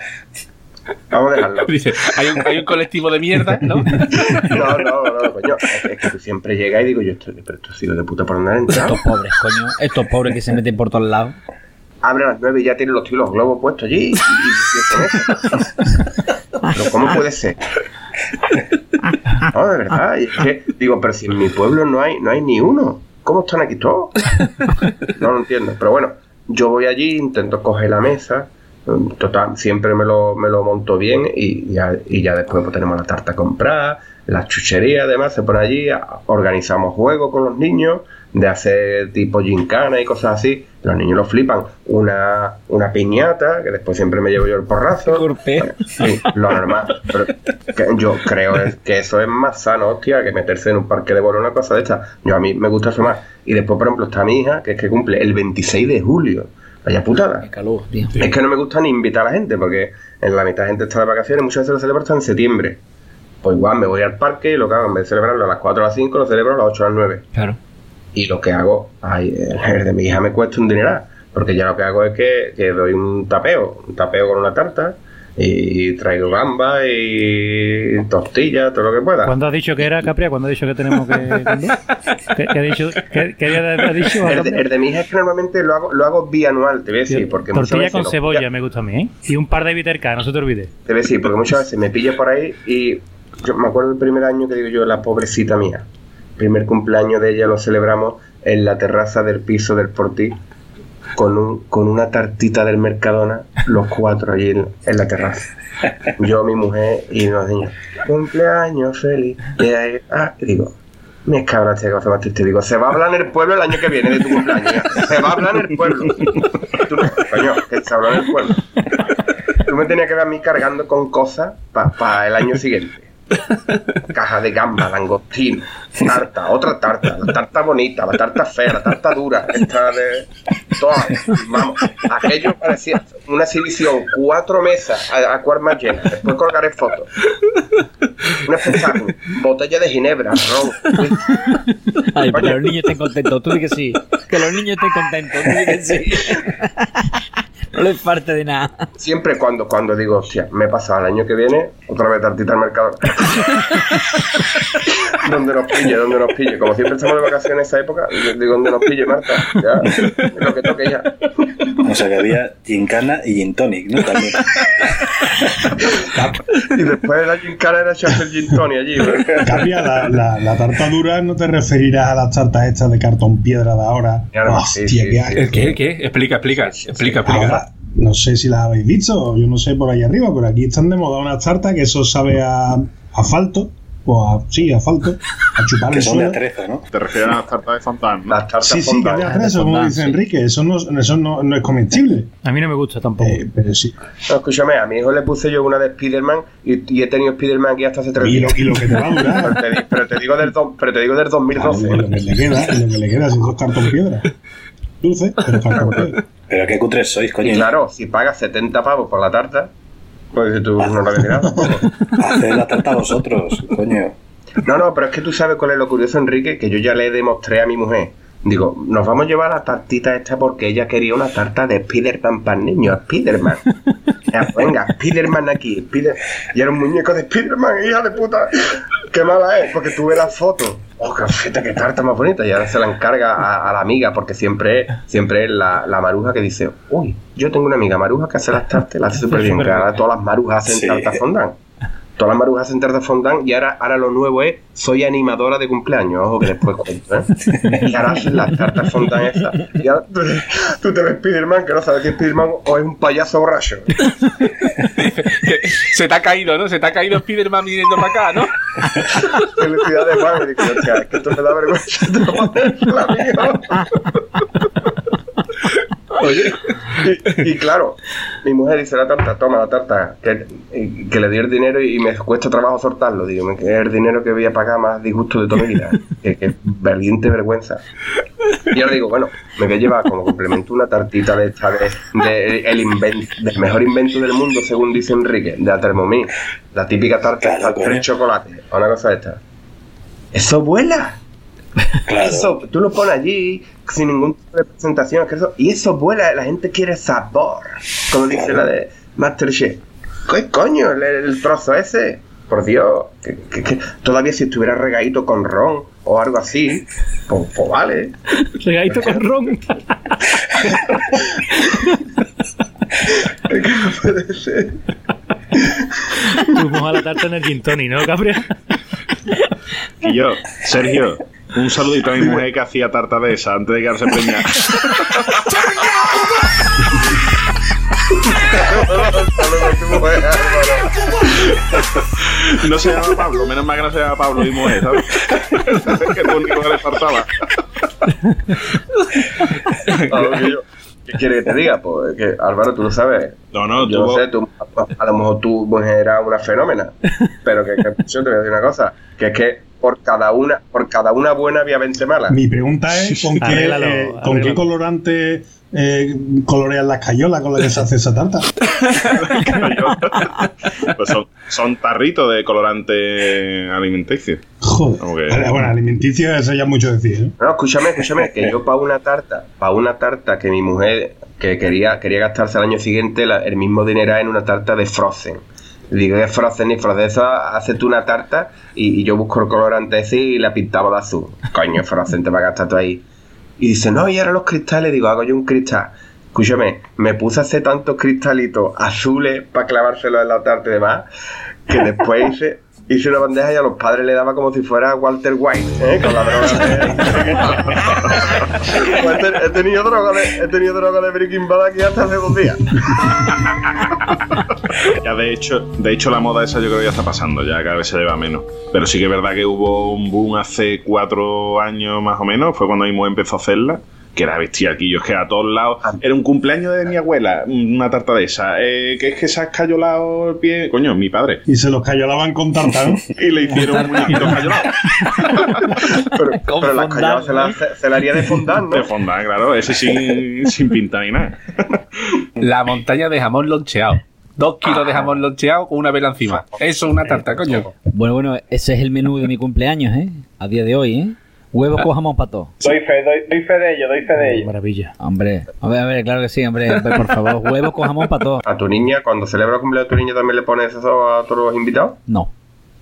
S2: Vamos a dejarlo.
S5: Dice, hay un, hay un colectivo de mierda, ¿no?
S2: No, no, no, coño. Es, es que tú siempre llegas y digo, yo estoy, pero esto ha sido de puta por dónde han entrado.
S7: Estos pobres, coño. Estos pobres que se meten por todos lados.
S2: Abre a las 9 y ya tienen los tíos los globos puestos allí. Y, y- y hacen eso. Pero ¿cómo puede ser? No, de verdad. y es que, digo, pero si en mi pueblo no hay, no hay ni uno. ¿Cómo están aquí todos? No lo entiendo. Pero bueno, yo voy allí, intento coger la mesa. Total, siempre me lo, me lo monto bien y ya, y ya después pues, tenemos la tarta comprada, las chucherías además se pone allí, organizamos juegos con los niños de hacer tipo gincana y cosas así. Los niños lo flipan. Una, una piñata, que después siempre me llevo yo el porrazo. Sí, lo normal. Pero que yo creo es que eso es más sano, hostia, que meterse en un parque de bola una cosa de esta. Yo a mí me gusta eso más. Y después, por ejemplo, está mi hija, que es que cumple el 26 de julio. Vaya putada.
S7: Qué calor, tío.
S2: Es que no me gusta ni invitar a la gente, porque en la mitad de gente está de vacaciones, muchas veces lo celebro hasta en septiembre. Pues igual me voy al parque y lo que hago, en vez de celebrarlo a las 4 o a las 5, lo celebro a las 8 o a las 9.
S7: Claro.
S2: Y lo que hago, ay, el de mi hija me cuesta un dineral, porque ya lo que hago es que, que doy un tapeo, un tapeo con una tarta, y traigo gamba y tortilla, todo lo que pueda.
S3: ¿Cuándo has dicho que era, Capria? ¿Cuándo has dicho que tenemos que? ¿Qué, qué ha dicho? ¿Qué, qué has dicho?
S2: El de, el de mi hija es que normalmente lo hago, lo hago bianual, te voy a decir, porque
S3: Tortilla
S2: veces
S3: con cebolla me gusta a mí, ¿eh? Y un par de bitercas, no se te olvide.
S2: Te voy a decir, porque muchas veces me pilla por ahí y yo me acuerdo el primer año que digo yo, la pobrecita mía. Primer cumpleaños de ella lo celebramos en la terraza del piso del Portí con, un, con una tartita del Mercadona, los cuatro allí en, en la terraza. Yo, mi mujer y los niños. Cumpleaños feliz. Y ahí, ah, y digo, me cabrón, este. Digo, se va a hablar en el pueblo el año que viene de tu cumpleaños. Se va a hablar en el pueblo. Tú, que se habla en el pueblo. Tú me tenías que ver a mí cargando con cosas para el año siguiente. Caja de gamba, langostino, tarta, otra tarta, la tarta bonita, la tarta fea, la tarta dura, esta de. Todas, vamos, aquello parecía una exhibición, cuatro mesas a, a cual más llena, después colgaré fotos. Un espectáculo, botella de ginebra, ron.
S7: Ay, pero los niños estén contentos. Tú di que sí. Que los niños estén contentos. Tú di que sí. No les parte de nada.
S2: Siempre cuando, cuando digo, hostia, me he pasado el año que viene, otra vez tartita al mercado. donde nos pille, donde nos pille. Como siempre estamos de vacaciones en esa época, digo, donde nos pille, Marta. Ya, lo que toque ya.
S6: O sea que había gincana y gin tonic, ¿no? También.
S2: Y después de la gincana era echarse el gin tonic allí. ¿no?
S4: Capria, la, la, la tarta dura no te referirás a las tartas estas de cartón piedra de ahora.
S2: Claro,
S4: Hostia,
S2: sí, sí,
S4: qué
S2: sí.
S4: asco.
S5: ¿El qué? Explica, explica. Explica, explica.
S4: Ahora, no sé si las habéis visto, yo no sé por ahí arriba, pero aquí están de moda unas tartas que eso sabe a asfalto, o a, sí, asfalto, a chupar
S6: Que
S4: el
S6: son de
S4: suelo.
S6: atrezo, ¿no?
S1: Te refieres a las tartas de Fontán, ¿no?
S2: Las tartas
S4: Sí, sí, que de atrezo, como
S7: fondant,
S4: dice
S7: sí.
S4: Enrique, eso no, eso no, no es comestible.
S3: A mí no me gusta tampoco.
S4: Eh, pero sí.
S2: No, escúchame, a mi hijo le puse yo una de Spiderman y, y he tenido Spiderman aquí hasta hace tres
S4: Y lo,
S2: días.
S4: y lo que te va a
S2: Pero te, di- pero te digo del, do- pero te digo del
S4: Claro,
S2: 2012.
S4: y lo que le queda, lo que le queda, si cartón piedra. Dulce, pero cartón piedra.
S6: Pero qué cutres sois, coño.
S2: Y claro, si pagas 70 pavos por la tarta, pues tú no lo ves nada.
S6: Haced la tarta vosotros, coño.
S2: No, no, pero es que tú sabes cuál es lo curioso, Enrique, que yo ya le demostré a mi mujer. Digo, nos vamos a llevar la tartita esta porque ella quería una tarta de Spiderman para niños, Spiderman. Ya, venga, Spiderman aquí, Spider... Y era un muñeco de Spiderman, hija de puta. Qué mala es, porque tuve la foto. Oh, qué, fíjate, qué tarta más bonita. Y ahora se la encarga a, a la amiga, porque siempre, siempre es la, la maruja que dice, uy, yo tengo una amiga maruja que hace las tartas, las hace súper bien. Que ahora todas las marujas hacen
S6: Sí.
S2: tartas fondant. Todas las marujas hacen tartas fondant y ahora, ahora lo nuevo es soy animadora de cumpleaños, ojo que después cuento, ¿eh? Y ahora hacen las tartas fondant esas. Y ahora tú, tú te ves Spiderman que no sabes si es Spiderman o es un payaso borracho.
S5: Se te ha caído, ¿no? Se te ha caído Spiderman viniendo para acá, ¿no?
S2: Felicidades, Juan. Y digo, es que esto me da vergüenza voy a hacer, amigo.
S5: Oye,
S2: Y, y claro, mi mujer dice la tarta, toma la tarta, que, que le di el dinero y me cuesta trabajo soltarlo. Digo, me- que es el dinero que voy a pagar más disgusto de toda mi vida. Que, que valiente vergüenza. Y ahora digo, bueno, me voy a llevar como complemento una tartita de esta de, de- el invent- del mejor invento del mundo, según dice Enrique, de la Thermomix. La típica tarta
S6: Claro,
S2: de
S6: coño.
S2: chocolate, o una cosa de esta. Eso vuela.
S6: Claro.
S2: Eso, tú lo pones allí sin ningún tipo de presentación, que eso- y eso vuela, la gente quiere sabor, como dice
S6: Claro.
S2: la de Masterchef. ¿Qué coño? El, el trozo ese. Por Dios, que, que- que todavía si estuviera regadito con ron o algo así, pues, pues vale.
S3: Regadito con ron.
S2: Puede ser.
S3: Tú mojas la tarta en el gin tonic, ¿no, Capria?
S1: Y yo, Sergio, un saludito a mi mujer que hacía tarta de esa antes de quedarse preñada. No se llama Pablo, menos mal que no se llama Pablo y mujer, ¿sabes? que es lo único que le faltaba.
S2: ¿Qué quieres que te diga? Pues que, Álvaro, tú lo sabes.
S1: No, no,
S2: Yo no sé, tú, a lo mejor tu mujer era una fenómena. Pero que, que yo te voy a decir una cosa, que es que por cada una, por cada una buena había 20 malas.
S4: Mi pregunta es: ¿con qué, eh, ¿con qué colorante eh, colorean las cayolas con las que se hace esa tarta?
S1: Pues son, son tarritos de colorante alimenticio.
S4: Joder.
S1: Que-
S4: Bueno, alimenticio, eso ya es mucho decir. ¿eh?
S2: No, escúchame, escúchame, que yo para una tarta, para una tarta que mi mujer que quería, quería gastarse al año siguiente la- el mismo dinero en una tarta de Frozen. Digo, de Frozen y Frozen, eso hace tú una tarta y, yo busco el colorante ese y la pintaba de azul. Coño, Frozen, te va a gastar tú ahí. Y dice, no, y ahora los cristales, digo, hago yo un cristal. Escúchame, me puse a hacer tantos cristalitos azules para clavárselos en la tarta y demás, que después hice, hice una bandeja y a los padres le daba como si fuera Walter White, ¿eh? con la droga de... Pues he, he tenido droga de, he tenido droga de Breaking Bad aquí hasta hace dos días.
S1: Ya de hecho, de hecho la moda esa yo creo que ya está pasando, ya cada vez se lleva menos. Pero sí que es verdad que hubo un boom hace cuatro años más o menos, fue cuando mi mujer empezó a hacerla, que era bestiaquillo, es que a todos lados. Era un cumpleaños de mi abuela, una tarta de esa. eh, que es que se ha escayolado el pie. Coño, mi padre.
S4: Y se los cayolaban con tarta, ¿no?
S1: Y le hicieron un muñequito escayolado.
S2: Pero, pero las calladas se, la- se, se la haría de fondant,
S1: De
S2: ¿no?
S1: fondant, claro, ese sin, sin pinta ni nada.
S5: La montaña de jamón loncheado. Dos kilos de jamón loncheado con una vela encima. Eso es una tarta, coño.
S7: Bueno, bueno, ese es el menú de mi cumpleaños, ¿eh? A día de hoy, ¿eh? Huevos con jamón para todos.
S8: Doy fe, doy, doy fe de ello, doy fe de ello.
S3: Maravilla.
S7: Hombre, a ver, a ver, claro que sí, hombre, hombre, por favor, huevos con jamón para todos.
S2: A tu niña, cuando celebra el cumpleaños de tu niña, también le pones eso a todos los invitados.
S7: No,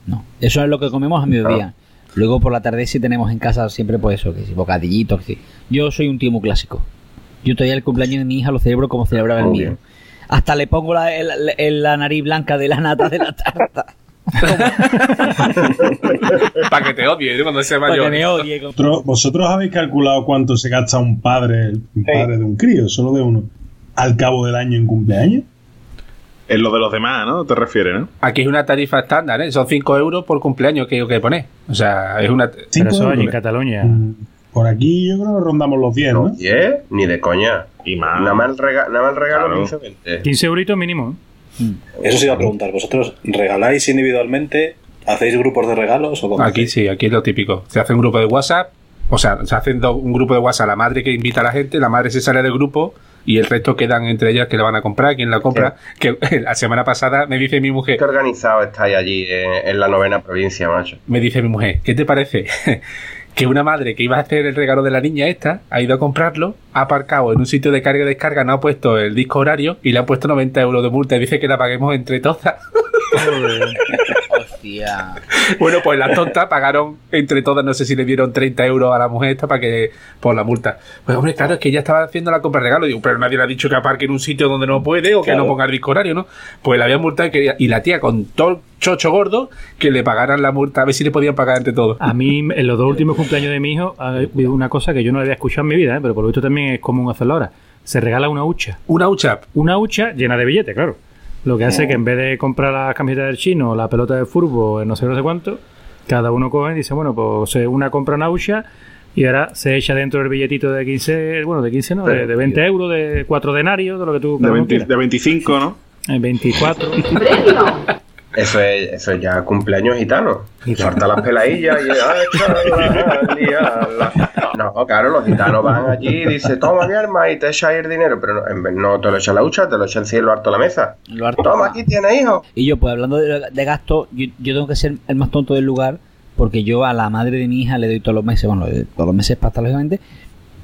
S7: no. Eso es lo que comemos a mediodía. Luego por la tarde sí tenemos en casa siempre pues eso, que si bocadillitos, que sí. Yo soy un tío muy clásico. Yo todavía el cumpleaños de mi hija lo celebro como celebraba el mío. Hasta le pongo la, el- el- la nariz blanca de la nata de la tarta.
S5: Para que te odie cuando sea
S7: Para que
S5: mayor.
S7: me odie.
S4: Vosotros, vosotros habéis calculado cuánto se gasta un padre, un
S8: Sí.
S4: padre de un crío, solo de uno, al cabo del año en cumpleaños.
S1: Es lo de los demás, ¿no? Te refieres, ¿no?
S5: Aquí es una tarifa estándar, ¿eh? Son 5 euros por cumpleaños que hay que poner. O sea, es una...
S3: Pero
S4: Cinco
S3: eso en. Cataluña.
S4: Mm, Por aquí yo creo que rondamos los 10, ¿no?
S2: No, 10, ni de coña.
S1: Y más.
S2: Nada más el, rega- nada más el regalo
S1: Claro.
S2: 15 20.
S3: 15 euritos mínimo. ¿eh?
S6: Eso se iba a preguntar. ¿Vosotros regaláis individualmente? ¿Hacéis grupos de regalos o cómo
S5: Aquí
S6: hacéis?
S5: sí, aquí es lo típico. Se hace un grupo de WhatsApp, o sea, se hace un grupo de WhatsApp, la madre que invita a la gente, la madre se sale del grupo y el resto quedan entre ellas que la van a comprar, quién la compra. Que la semana pasada me dice mi mujer,
S2: Qué organizado estáis allí en, en la novena provincia, macho.
S5: me dice mi mujer, ¿qué te parece? Que una madre que iba a hacer el regalo de la niña esta ha ido a comprarlo, ha aparcado en un sitio de carga y descarga, no ha puesto el disco horario y le han puesto 90 euros de multa y dice que la paguemos entre todas. Bueno, pues las tontas pagaron entre todas, no sé si le dieron 30 euros a la mujer esta para que por la multa. Pues hombre, claro, es que ella estaba haciendo la compra de regalo. Digo, pero nadie le ha dicho que aparque en un sitio donde no puede o que
S6: Claro.
S5: no ponga el disco horario, ¿no? Pues la había multado y, quería- y la tía con todo el chocho gordo que le pagaran la multa, a ver si le podían pagar entre todos.
S3: A mí, en los dos últimos cumpleaños de mi hijo, ha habido una cosa que yo no había escuchado en mi vida, ¿eh? pero por lo visto también es común hacerlo ahora. Se regala una hucha.
S5: Una hucha.
S3: Una hucha llena de billetes, claro. Lo que hace que en vez de comprar la camiseta del chino, la pelota de fútbol, no sé no sé cuánto, cada uno coge y dice, bueno, pues una compra una hucha y ahora se echa dentro del billetito de 15, bueno, de 15 no, de, de 20 euros, de 4 denarios, de lo que tú
S1: De,
S3: cada uno
S1: 20
S3: quieras.
S1: de 25, ¿no?
S3: En 24.
S2: Eso es, eso es ya cumpleaños gitano. Y falta las peladillas y. No, claro, los gitanos van allí y dicen, toma mi arma y te echa ahí el dinero, pero no, en vez- no te lo echa la hucha, te lo echa encima y lo harto a la mesa.
S7: Lo harto.
S2: Toma, aquí tienes, hijo.
S7: Y yo, pues hablando de, de gasto, yo, yo tengo que ser el más tonto del lugar porque yo a la madre de mi hija le doy todos los meses, bueno, todos los meses pasta, lógicamente,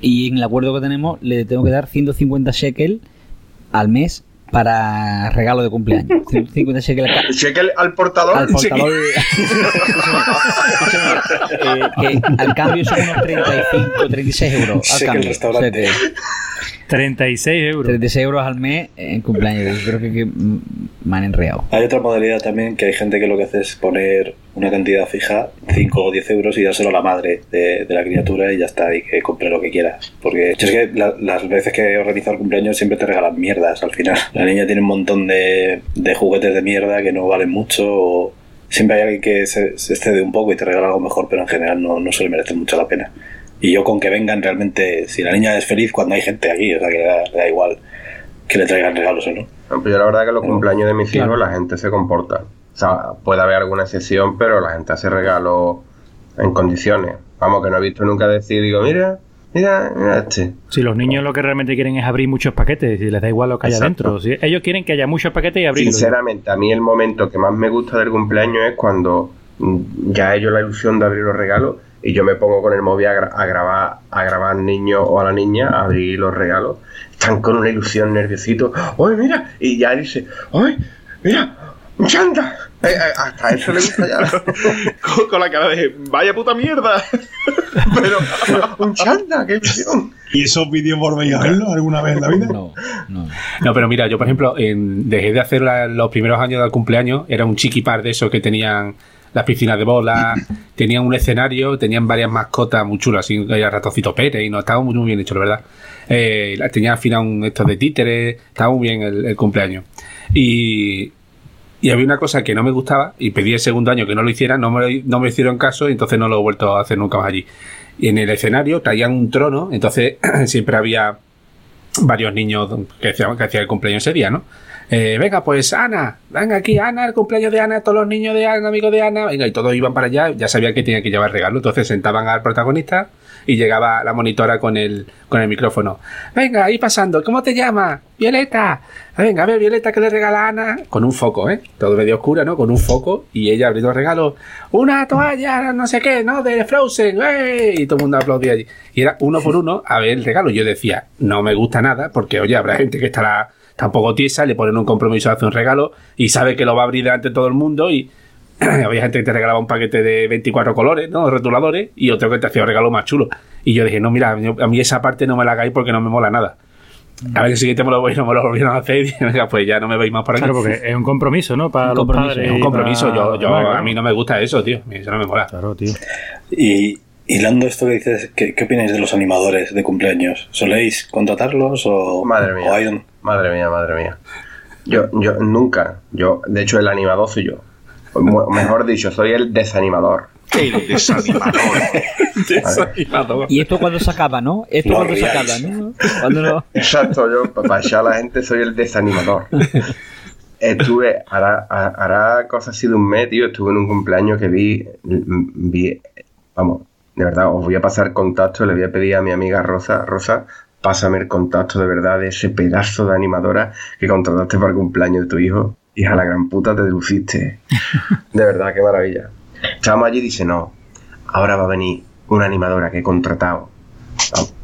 S7: y en el acuerdo que tenemos le tengo que dar 150 shekel al mes para regalo de cumpleaños. 150 shekel al,
S2: Cheque al portador.
S7: al portador. Eh, que al cambio son unos 35, 36 euros. Al cambio.
S6: Restaurante.
S7: O sea que
S3: 36 euros.
S7: 36 euros al mes en cumpleaños. Yo creo que, que, me han enreado.
S6: Hay otra modalidad también que hay gente que lo que hace es poner una cantidad fija, 5 o 10 euros, y dárselo a la madre de, de la criatura y ya está, y que compre lo que quiera. Porque yo es que la- las veces que he organizado el cumpleaños siempre te regalan mierdas al final. La niña tiene un montón de, de juguetes de mierda que no valen mucho, o siempre hay alguien que se, se excede un poco y te regala algo mejor, pero en general no, no suele merecer mucho la pena. Y yo con que vengan realmente, si la niña es feliz cuando hay gente aquí, o sea que le da, le da igual que le traigan regalos o no.
S2: No, pues yo la verdad que los cumpleaños de mis hijos la gente se comporta. O sea, puede haber alguna excepción, pero la gente hace regalos en condiciones. Vamos, que no he visto nunca decir, digo, mira, mira, mira este.
S3: Si los niños lo que realmente quieren es abrir muchos paquetes y les da igual lo que haya
S2: Exacto.
S3: dentro. Si ellos quieren que haya muchos paquetes y abrirlos.
S2: Sinceramente, a mí el momento que más me gusta del cumpleaños es cuando mm, ya ellos la ilusión de abrir los regalos y yo me pongo con el móvil a, gra- a grabar a grabar al niño o a la niña a abrir los regalos. Están con una ilusión, nerviosito. ¡Ay, mira! Y ya dice, ¡ay, mira! ¡Un chanta! Eh, eh, hasta eso le gusta ya.
S1: con, con la cara de vaya puta mierda.
S2: pero, ¡un chanta! ¡Qué ilusión!
S4: ¿Y esos vídeos volvéis a verlos alguna vez en la vida?
S7: No, no.
S5: No, pero mira, yo por ejemplo, en- dejé de hacer la- los primeros años del cumpleaños, era un chiquipar de esos que tenían las piscinas de bola, tenían un escenario, tenían varias mascotas muy chulas, así que era Ratoncito Pérez y no, estaba muy, muy bien hecho, la verdad. Eh, tenía al final un, estos de títeres, estaba muy bien el, el cumpleaños. Y, y había una cosa que no me gustaba y pedí el segundo año que no lo hicieran, no me, no me hicieron caso y entonces no lo he vuelto a hacer nunca más allí. Y en el escenario traían un trono, entonces siempre había varios niños que hacían, que hacían el cumpleaños ese día, ¿no? Eh, venga, pues Ana, venga aquí, Ana, el cumpleaños de Ana, todos los niños de Ana, amigos de Ana, venga, y todos iban para allá, ya sabían que tenían que llevar regalo, entonces sentaban al protagonista y llegaba la monitora con el, con el micrófono. Venga, ahí pasando, ¿cómo te llamas? Violeta. Venga, a ver, Violeta, que le regala a Ana? Con un foco, ¿eh? Todo medio oscuro, ¿no? Con un foco y ella abriendo el regalo. Una toalla, no sé qué, ¿no? De Frozen, ¡eh! Y todo el mundo aplaudía allí. Y era uno por uno a ver el regalo. Yo decía, no me gusta nada porque, oye, habrá gente que estará tampoco tiesa, le ponen un compromiso de hacer un regalo y sabe que lo va a abrir delante de todo el mundo y había gente que te regalaba un paquete de 24 colores, ¿no? Retuladores y otro que te hacía un regalo más chulo. Y yo dije, no, mira, yo- a mí esa parte no me la hagáis porque no me mola nada. A ver, el siguiente me lo voy, no me lo volvieron a hacer y dije, venga, pues ya no me veis más por aquí.
S3: Claro, porque es un compromiso, ¿no? Para
S7: Un
S3: los
S7: compromiso,
S3: padres.
S5: es un compromiso.
S3: para-
S5: Yo, yo, a mí no me gusta eso, tío. Eso no me mola.
S3: Claro, tío.
S6: Y hilando esto que dices, ¿qué, qué opináis de los animadores de cumpleaños? ¿Soléis contratarlos o,
S2: Madre mía.
S6: o hay un-
S2: Madre mía, madre mía. Yo, yo nunca, yo, de hecho el animador soy yo. O mejor dicho, soy el desanimador.
S1: El desanimador.
S5: Desanimado.
S7: Y esto cuando se acaba, ¿no? Esto
S6: No
S7: cuando se acaba, ¿no? Cuando no...
S2: Exacto, yo para echar a la gente soy el desanimador. Estuve, hará, hará cosa así de un mes, tío, estuve en un cumpleaños que vi, vi, vamos, de verdad, os voy a pasar contacto, le voy a pedir a mi amiga Rosa, Rosa, pásame el contacto de verdad de ese pedazo de animadora que contrataste para el cumpleaños de tu hijo. Hija, la gran puta te luciste. De verdad, qué maravilla. Estábamos allí y dice, no, ahora va a venir una animadora que he contratado.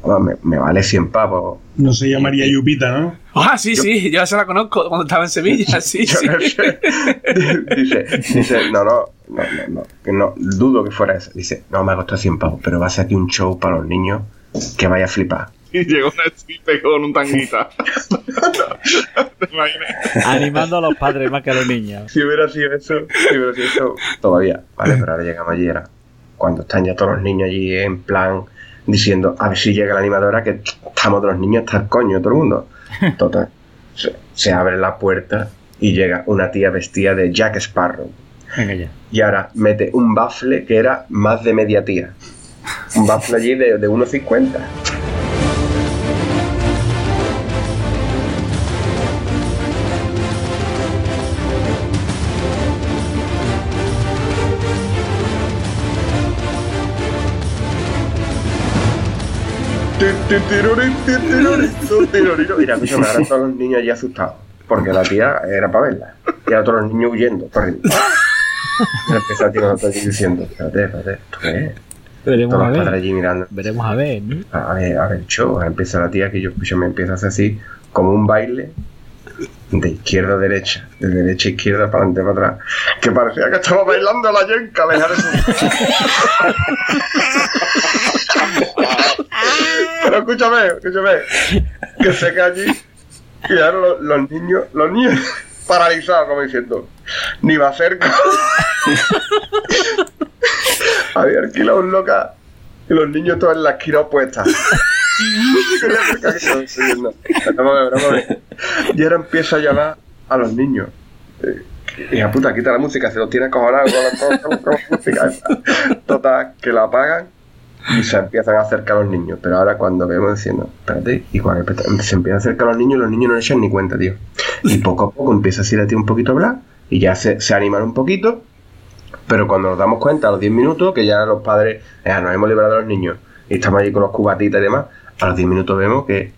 S2: Vamos, Me, me vale 100 pavos.
S4: No se llamaría Yupita, ¿no?
S5: Ah, sí, sí, yo se la conozco cuando estaba en Sevilla, sí,
S2: Yo
S5: sí.
S2: no sé. dice, dice, no, no, no, no, no, que no, dudo que fuera eso. Dice, no, me ha costado 100 pavos, pero va a ser aquí un show para los niños que vaya a flipar.
S1: Y llegó una stripe con un tanguita. ¿Te imaginas?
S7: Animando a los padres más que a los niños.
S2: Si hubiera sido eso, si hubiera sido eso, todavía. Vale, pero ahora llegamos allí, era cuando están ya todos los niños allí en plan diciendo, a ver si llega la animadora, que estamos todos los niños hasta el coño, todo el mundo. Total, se, se abre la puerta y llega una tía vestida de Jack Sparrow. Y ahora mete un bafle que era más de media tía, Un bafle allí de, de 1,50. Mira, escúchame, ahora todos los niños allí asustados. Porque la tía era para verla. Y ahora todos los niños huyendo, corriendo. Y empezó a tirar allí diciendo, espérate, espérate, ¿esto qué?
S7: Veremos
S2: Todos
S7: a ver.
S2: allí mirando.
S7: Veremos a ver, ¿no?
S2: A ver, a ver. Ahora empieza la tía que yo, yo me empiezo a hacer así, como un baile de izquierda a derecha, de derecha a izquierda, para adelante para atrás, que parecía que estaba bailando la yenca, dejar eso. Pero escúchame, escúchame, que se cae allí y ahora los, los niños, los niños paralizados, como diciendo, ni va cerca. Había alquilado un local y los niños todos en la esquina opuesta. A a. Y ahora empieza a llamar a los niños. Eh, Hija puta, quita la música, se los tiene con la, música. esa. Total, que la apagan y se empiezan a acercar a los niños. Pero ahora cuando vemos diciendo, espérate, y cuando se empiezan a acercar a los niños, los niños no le echan ni cuenta, tío. Y poco a poco empieza así la tía un poquito a hablar y ya se, se animan un poquito. Pero cuando nos damos cuenta a los 10 minutos, que ya los padres, ya nos hemos librado de los niños y estamos allí con los cubatitas y demás, a los 10 minutos vemos que,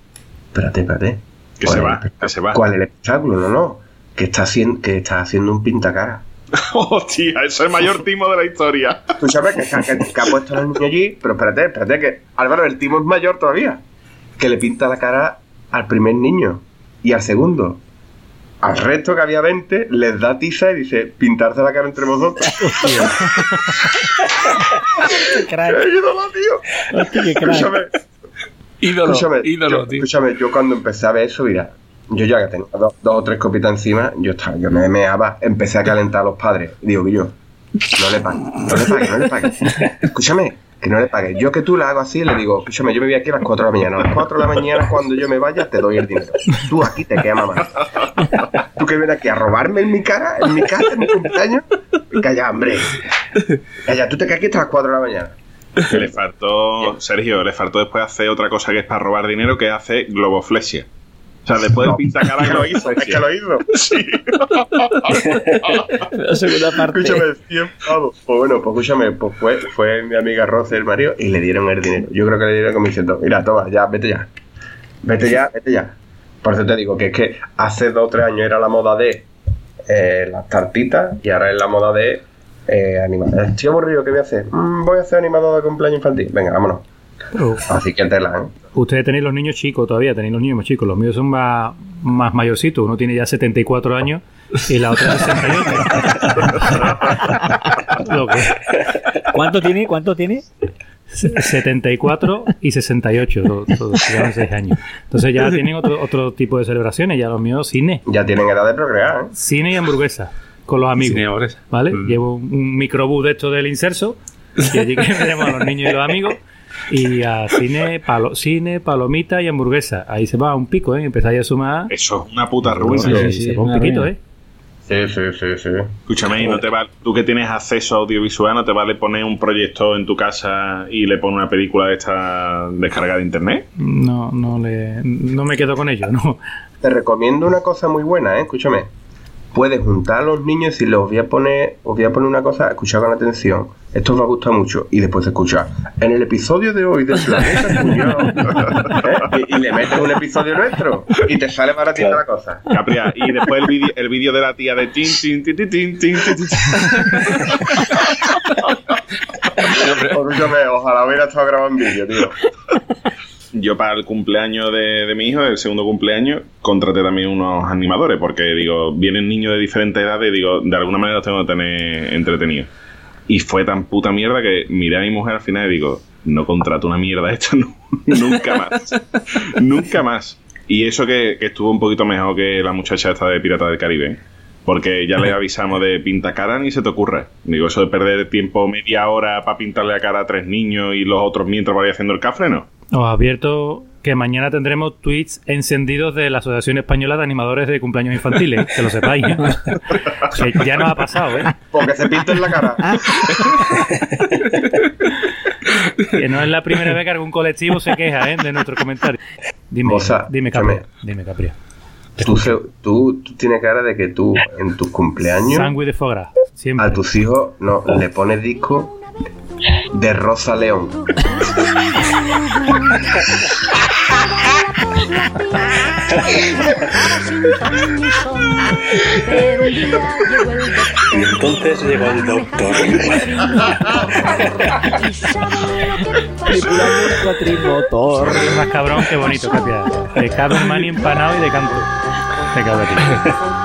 S2: espérate, espérate.
S1: Que
S2: ¿cuál
S1: se va,
S2: el
S1: que se va.
S2: ¿Cuál es el espectáculo? No, no. Que está haciendo, que está haciendo un pintacara.
S1: Hostia, ese es el mayor timo de la historia.
S2: Escúchame, que, que, que ha puesto al niño allí, pero espérate, espérate, que Álvaro, el timo es mayor todavía. Que le pinta la cara al primer niño y al segundo. Al resto, que había 20, les da tiza y dice, pintarse la cara entre vosotros.
S7: Qué crack.
S2: ¡Qué ídolo, tío!
S7: Hostia, qué crack.
S2: Escúchame,
S5: Ídolo,
S2: escúchame,
S5: ídolo,
S2: yo,
S5: tío.
S2: escúchame, yo cuando empecé a ver eso, mira, yo ya que tengo dos, dos o tres copitas encima, yo estaba, yo me meaba, empecé a calentar a los padres. Digo, que yo, no le pagues, no le pagues, no le pagues. Escúchame, que no le pagues. Yo que tú la hago así, le digo, escúchame, yo me voy aquí a las 4 de la mañana. A las 4 de la mañana, cuando yo me vaya, te doy el dinero. Tú aquí te quedas mamá. Tú que vienes aquí a robarme en mi cara, en mi casa, en mi cumpleaños. Calla, hombre. Calla, tú te quedas aquí hasta las 4 de la mañana.
S1: Que le faltó, Sergio, le faltó después hacer otra cosa que es para robar dinero, que hace globoflexia. O sea, después
S2: No.
S1: de pintacara que lo hizo.
S2: Es que lo hizo.
S1: Sí.
S7: La segunda parte.
S2: Escúchame, 100 pavos. Pues bueno, pues escúchame, pues fue, fue mi amiga Rosa, el marido, y le dieron el dinero. Yo creo que le dieron como diciendo, mira, toma, ya, vete ya. Vete ya, vete ya. Por eso te digo que es que hace dos o tres años era la moda de eh, las tartitas y ahora es la moda de eh, animar. Estoy aburrido, ¿qué voy a hacer? "Mm, voy a hacer animado de cumpleaños infantil. Venga, vámonos.
S3: Pero
S2: Así que tela,
S3: ustedes tenéis los niños chicos todavía, tenéis los niños más chicos. Los míos son más, más mayorcitos. Uno tiene ya 74 años y la otra 68. Lo que-
S7: ¿Cuánto tiene? ¿Cuánto tiene?
S3: 74 y 68, todos, todos llevan 6 años. Entonces ya tienen otro, otro tipo de celebraciones. Ya los míos, cine.
S2: Ya tienen edad de procrear, ¿eh?
S3: Cine y hamburguesa con los amigos.
S5: Cine.
S3: ¿Vale?
S5: Mm.
S3: Llevo un, un microbús de esto del inserso y allí que tenemos a los niños y los amigos y a cine, palo, cine, palomita y hamburguesa. Ahí se va un pico, ¿eh? Empezáis a sumar.
S1: Eso es una puta ruina.
S3: Sí,
S7: sí,
S3: sí,
S7: sí,
S3: se va un piquito,
S7: ruina.
S3: ¿eh?
S2: Sí, sí, sí, sí.
S1: Escúchame, y no te vale, tú que tienes acceso audiovisual, ¿no te vale poner un proyector en tu casa y le pones una película de esta descargada de internet?
S3: No, no, le, no me quedo con ello, ¿no?
S2: Te recomiendo una cosa muy buena, ¿eh? Escúchame. Puedes juntar a los niños y les voy a poner, os voy a poner una cosa, escuchad con atención. Esto os va a gustar mucho. Y después escuchar. En el episodio de hoy del planeta Cuñado. ¿eh? y, y le metes un episodio nuestro. Y te sale baratita la cosa.
S1: Capria, y después el vídeo el vídeo de la tía de tin, tin, tin, tin, tin, tin, tin,
S2: ojalá hubiera estado grabando vídeo, tío.
S1: Yo para el cumpleaños de, de mi hijo, el segundo cumpleaños, contraté también unos animadores, porque digo, vienen niños de diferentes edades y digo, de alguna manera los tengo que tener entretenidos. Y fue tan puta mierda que miré a mi mujer al final y digo, no contrato una mierda esta nu- nunca más. nunca más. Y eso que, estuvo un poquito mejor que la muchacha esta de Pirata del Caribe. Porque ya le avisamos de pinta cara ni se te ocurre. Digo, eso de perder tiempo media hora para pintarle la cara a tres niños y los otros mientras vaya haciendo el cafre, no.
S3: Os advierto que mañana tendremos tweets encendidos de la Asociación Española de Animadores de Cumpleaños Infantiles, que lo sepáis. ¿eh? Que ya nos ha pasado, ¿eh?
S2: Porque se pinta en la cara.
S3: Que no es la primera vez que algún colectivo se queja ¿eh? de nuestro comentario. Dime,
S2: Moza,
S3: dime,
S2: escúchame.
S3: Dime, Capria.
S2: Tú, se- tú, tú tienes cara de que tú, en tus cumpleaños,
S3: Sangüe de foie gras. Siempre.
S2: a tus hijos no le pones disco de Rosa León.
S6: Y entonces llegó el doctor.
S7: Tripulando el cuatrimotor.
S3: Más cabrón que bonito, en mani empanado y de canto. Te cago a ti.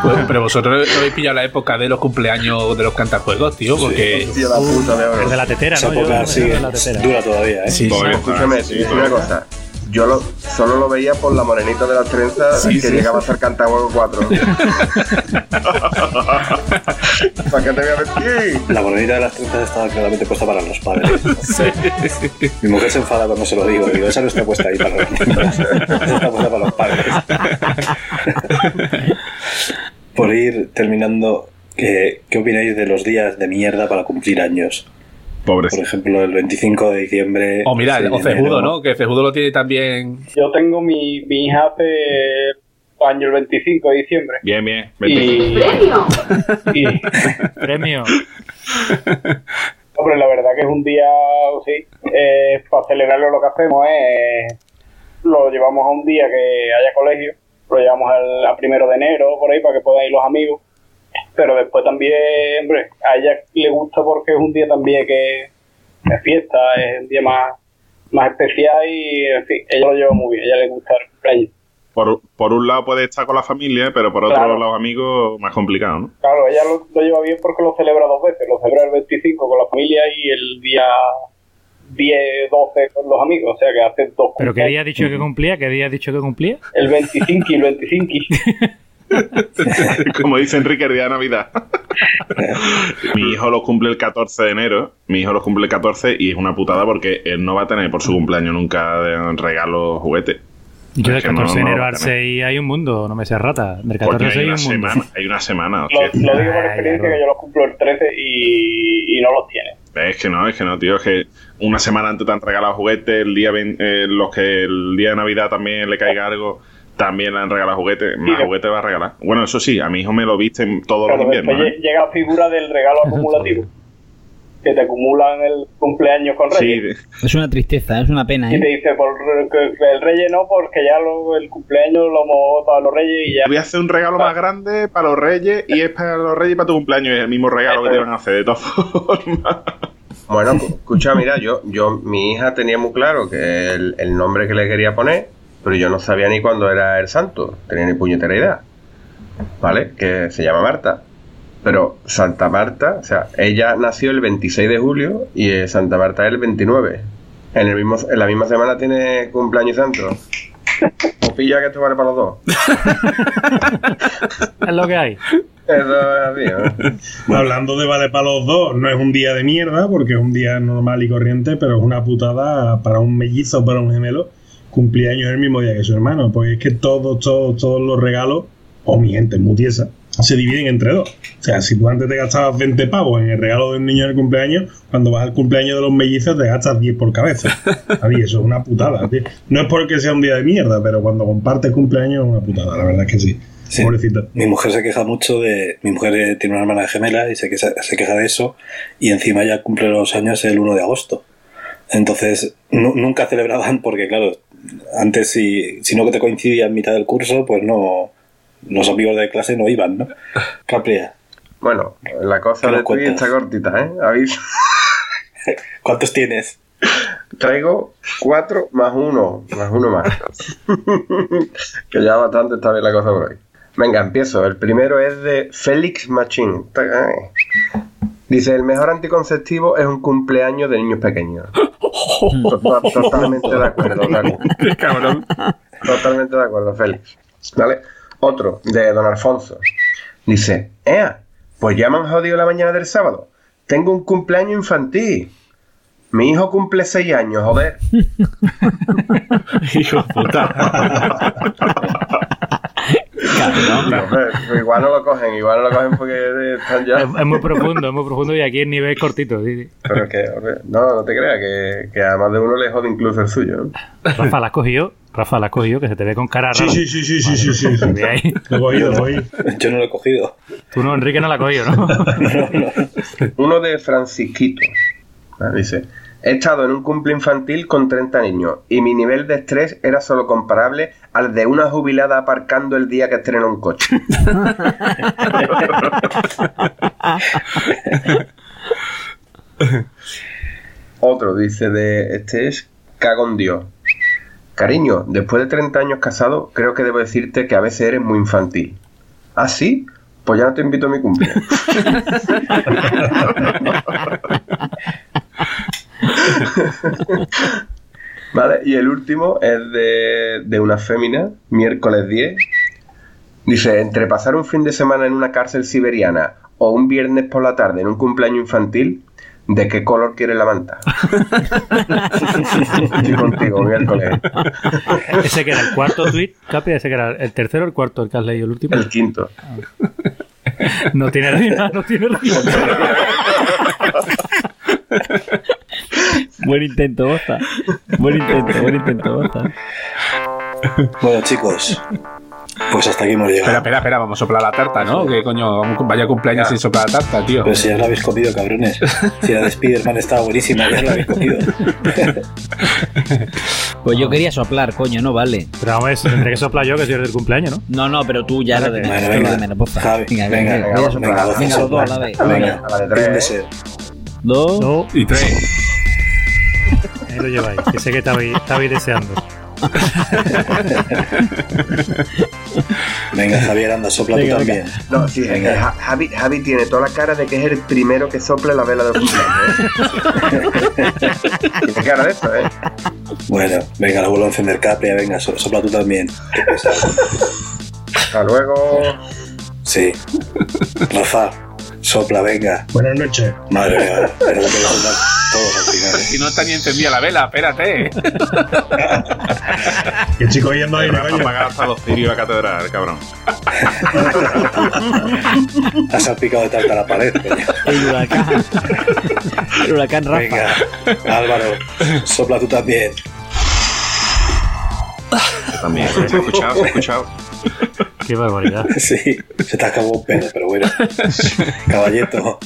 S5: Pues, pero vosotros no habéis pillado la época de los cumpleaños de los cantajuegos, tío, porque.
S2: Tío, la puta,
S3: El de la tetera,
S6: Esa
S3: ¿no?
S6: Época
S3: de la tetera.
S6: dura todavía, ¿eh?
S5: Sí,
S1: Pues,
S2: Escúchame,
S1: sí,
S2: te digo
S1: pues,
S2: una cosa. Yo lo, solo lo veía por la morenita de las trenzas que llegaba a ser Cantahuevo 4. ¿Para qué te voy a mentir?
S6: La morenita de las trenzas estaba claramente puesta para los padres. Mi mujer se enfada cuando se lo digo. Digo, esa no está puesta ahí para los niños. Esa está puesta para los padres. Por ir terminando, ¿qué, ¿qué opináis de los días de mierda para cumplir años?
S1: Pobres.
S6: Por ejemplo, el 25 de diciembre.
S5: O mira,
S6: seis
S5: o
S6: enero.
S5: ¿no? Que Cejudo lo tiene también.
S8: Yo tengo mi, mi hija hace año el 25 de diciembre.
S1: Bien, bien.
S8: Y, y,
S3: Premio.
S8: hombre, la verdad que es un día, sí, eh, para celebrarlo lo que hacemos es, lo llevamos a un día que haya colegio, lo llevamos al, a primero de enero, por ahí, para que puedan ir los amigos. Pero después también, hombre, a ella le gusta porque es un día también que es fiesta, es un día más, más especial y, en fin, ella lo lleva muy bien, a ella le gusta el cumpleaños.
S1: Por, por un lado puede estar con la familia, pero por otro
S8: Claro.
S1: los amigos más complicado, ¿no?
S8: Claro, ella lo, lo lleva bien porque lo celebra dos veces. Lo celebra el 25 con la familia y el día 10, 12 con los amigos. O sea que hace dos
S3: ¿Pero qué día ha
S8: cumpleaños.
S3: dicho que cumplía? ¿Qué día ha dicho que cumplía?
S8: El 25 y el 25.
S1: Como dice Enrique, el día de Navidad. mi hijo los cumple el 14 de enero. Mi hijo los cumple el 14 y es una putada porque él no va a tener por su cumpleaños nunca de regalo juguete.
S3: Yo del
S1: Es que no,
S3: 14 de
S1: no
S3: enero
S1: lo
S3: al
S1: va a tener.
S3: 6 hay un mundo, no me seas rata. Del 14
S1: Porque
S3: al 6
S1: hay
S3: un mundo.
S1: semana, hay una semana.
S8: Lo, lo digo por experiencia que yo los cumplo el 13 y, y no los tiene.
S1: Es que no, es que no, tío. Es que una semana antes te han regalado juguetes, el día vein- eh, los que el día de Navidad también le caiga algo, también le han regalado juguetes. Más
S8: Sí.
S1: juguetes va a regalar. Bueno, eso sí, a mi hijo me lo visten todos los inviernos. ¿eh?
S8: lle- llega la figura del regalo acumulativo. que te acumulan el cumpleaños con Reyes.
S7: Es una tristeza, es una pena,
S8: Y te
S7: ¿eh?
S8: dice, por, el Reyes no, porque ya lo- el cumpleaños lo hemos dado a los Reyes y ya.
S1: voy a hacer un regalo más grande para los reyes y es para los reyes y para tu cumpleaños. Es el mismo regalo que te van a hacer, de todas formas.
S2: Bueno, cu- escucha, mira, yo, yo, mi hija tenía muy claro que el, el nombre que le quería poner, pero yo no sabía ni cuándo era el santo, tenía ni puñetera idea. ¿Vale? Que se llama Marta. Pero Santa Marta, o sea, ella nació el 26 de julio y eh, Santa Marta es el 29. En, el mismo, en la misma semana tiene cumpleaños y santo. O pilla que esto vale para los dos.
S3: Es lo que hay.
S2: Eso es así, ¿no?
S4: Hablando de vale para los dos, no es un día de mierda, porque es un día normal y corriente, pero es una putada para un mellizo, para un gemelo, cumpleaños el mismo día que su hermano, porque es que todos, todos, todos los regalos, o mi gente muy tiesa, se dividen entre dos. O sea, si tú antes te gastabas 20 pavos en el regalo de un niño en el cumpleaños, cuando vas al cumpleaños de los mellizos te gastas 10 por cabeza. Javi, eso es una putada. tío. No es porque sea un día de mierda, pero cuando compartes cumpleaños es una putada, la verdad es que sí.
S6: Sí.
S4: Pobrecita.
S6: Mi mujer se queja mucho de. Mi mujer eh, tiene una hermana gemela y se queja, se queja de eso. Y encima ya cumple los años el 1 de agosto. Entonces, nu- nunca celebraban porque, claro, antes si, si no te coincidía en mitad del curso, pues no. Los amigos de clase no iban, ¿no? Capria,
S2: Bueno, la cosa
S6: ¿Qué
S2: de Twitch está cortita, ¿eh?
S6: ¿cuántos tienes?
S2: Traigo cuatro más uno, más uno más. que ya bastante está bien la cosa por hoy. Venga, empiezo. El primero es de Félix Machín. Dice, el mejor anticonceptivo es un cumpleaños de niños pequeños. Total- Totalmente de acuerdo, Dani.
S5: Cabrón.
S2: Totalmente de acuerdo, Félix. ¿Vale? Otro, de Don Alfonso. Dice, ¡Ea! Pues ya me han jodido la mañana del sábado. Tengo un cumpleaños infantil. Mi hijo cumple seis años, joder.
S5: Hijo de
S2: igual no lo cogen, igual no lo cogen porque están ya.
S3: Es, es muy profundo, es muy profundo y aquí el nivel es cortito. sí, sí.
S2: Pero es que, no, no te creas, que, que a más de uno le jode incluso el suyo.
S3: Rafa, la has cogido. Rafa, la has cogido, que se te ve con cara
S4: Sí,
S3: rara.
S4: sí, sí, sí, sí, sí, sí, sí.
S3: Ahí.
S4: Lo he cogido, lo he cogido.
S6: Yo no lo he cogido.
S3: Tú no, Enrique no la has cogido, ¿no?
S2: Uno de Francisquito. Ah, Dice, he estado en un cumple infantil con 30 niños y mi nivel de estrés era solo comparable al de una jubilada aparcando el día que estrena un coche. Otro dice de este es Cagón Dios. Cariño, después de 30 años casado, creo que debo decirte que a veces eres muy infantil. ¿Ah, sí? Pues ya no te invito a mi cumple. vale, y el último es de, de una fémina, miércoles 10. Dice, entre pasar un fin de semana en una cárcel siberiana o un viernes por la tarde en un cumpleaños infantil, ¿de qué color quieres la manta? Estoy contigo, miércoles.
S3: Ese que era el cuarto tweet, Capi, ese que era el tercero o el cuarto, el que has leído el último.
S2: El quinto.
S3: No tiene rima, no tiene rima.
S7: Buen intento, Bosta. Buen intento, buen intento, Bosta.
S6: Bueno, chicos, pues hasta aquí hemos
S5: Espera,
S6: llegado.
S5: espera, espera, vamos a soplar la tarta, ¿no? Que coño, vaya cumpleaños sin soplar la tarta, tío.
S6: Pero si ya la habéis comido, cabrones. Si la de Spiderman estaba buenísima, ya la habéis comido.
S7: Pues yo quería soplar, coño, no vale.
S3: Pero ver, tendré que soplar yo, que soy el del cumpleaños, ¿no?
S7: No, no, pero tú ya lo de,
S6: Bueno, venga.
S7: venga,
S6: venga,
S7: venga,
S2: venga,
S6: venga,
S7: Venga, los dos a la
S6: sopla.
S7: vez.
S2: Venga, la.
S3: Ahí lo lleváis, que sé que estabais, estabais deseando.
S6: Venga, Javier, anda, sopla
S7: Venga,
S6: tú
S7: venga.
S6: también.
S2: No, sí,
S6: Venga.
S2: eh, Ja- Javi, Javi tiene toda la cara de que es el primero que sople la vela del cumpleaños. ¿eh? tiene cara de eso, ¿eh?
S6: Bueno, venga, lo vuelvo a encender Capria, venga, so- sopla tú también. Qué pesado.
S2: Hasta luego.
S6: Sí. Rafa, sopla, venga.
S4: Buenas noches.
S6: Madre mía, es lo que voy a soplar todos al final. ¿eh?
S5: Si no está ni encendida la vela, espérate.
S4: Que cogiendo aire,
S1: Rafa
S4: coño.
S1: apagar hasta los cirios a catedral, cabrón.
S6: Has salpicado de tarta la pared, coño.
S7: El huracán. El huracán Rafa.
S6: Venga, Álvaro, sopla tú también.
S1: Yo también. ¿Se ha escuchado? ¿Se ha escuchado?
S3: Qué barbaridad.
S6: Sí, se te acabó un pedo, pero bueno. Caballeto,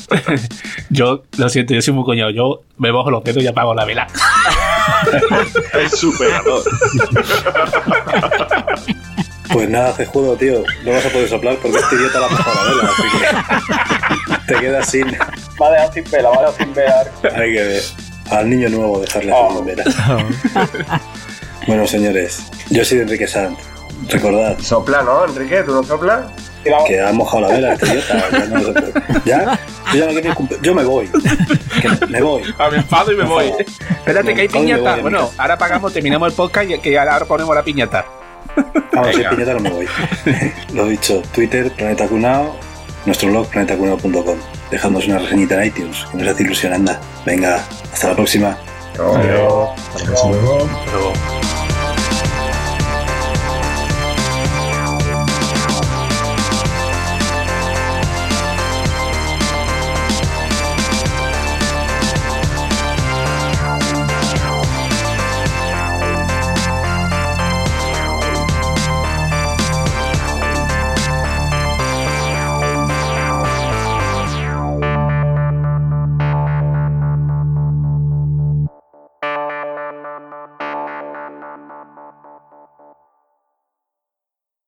S5: Yo, lo siento, yo soy muy coñado. Yo me mojo los dedos y apago la vela.
S1: Es superador.
S6: pues nada, cejudo, tío. No vas a poder soplar porque este idiota la ha pasado la vela, así que te quedas sin.
S8: Me ha dejado sin vela, me ha dejado sin velar.
S6: Hay que ver. Al niño nuevo dejarle
S8: Oh.
S6: sin vela. Bueno, señores, yo soy Enrique Sant. Recordad
S2: Sopla, ¿no, Enrique? ¿Tú no soplas?
S6: Que ha mojado la vela este idiota. Ya, no. ¿Ya? Yo ya no Yo me voy. Que me voy.
S5: A mi enfado y me voy. Espérate, que hay piñata.
S6: voy
S5: Bueno, ahora pagamos, terminamos el podcast y que ahora ponemos la piñata.
S6: Vamos, si piñata no me voy. Lo dicho, Twitter, Planeta Cunao, nuestro blog planetacunao.com. Dejadnos una reseñita en iTunes, que nos hace ilusión, anda. Venga, hasta la próxima.
S2: No.
S4: Hasta luego.
S5: Pero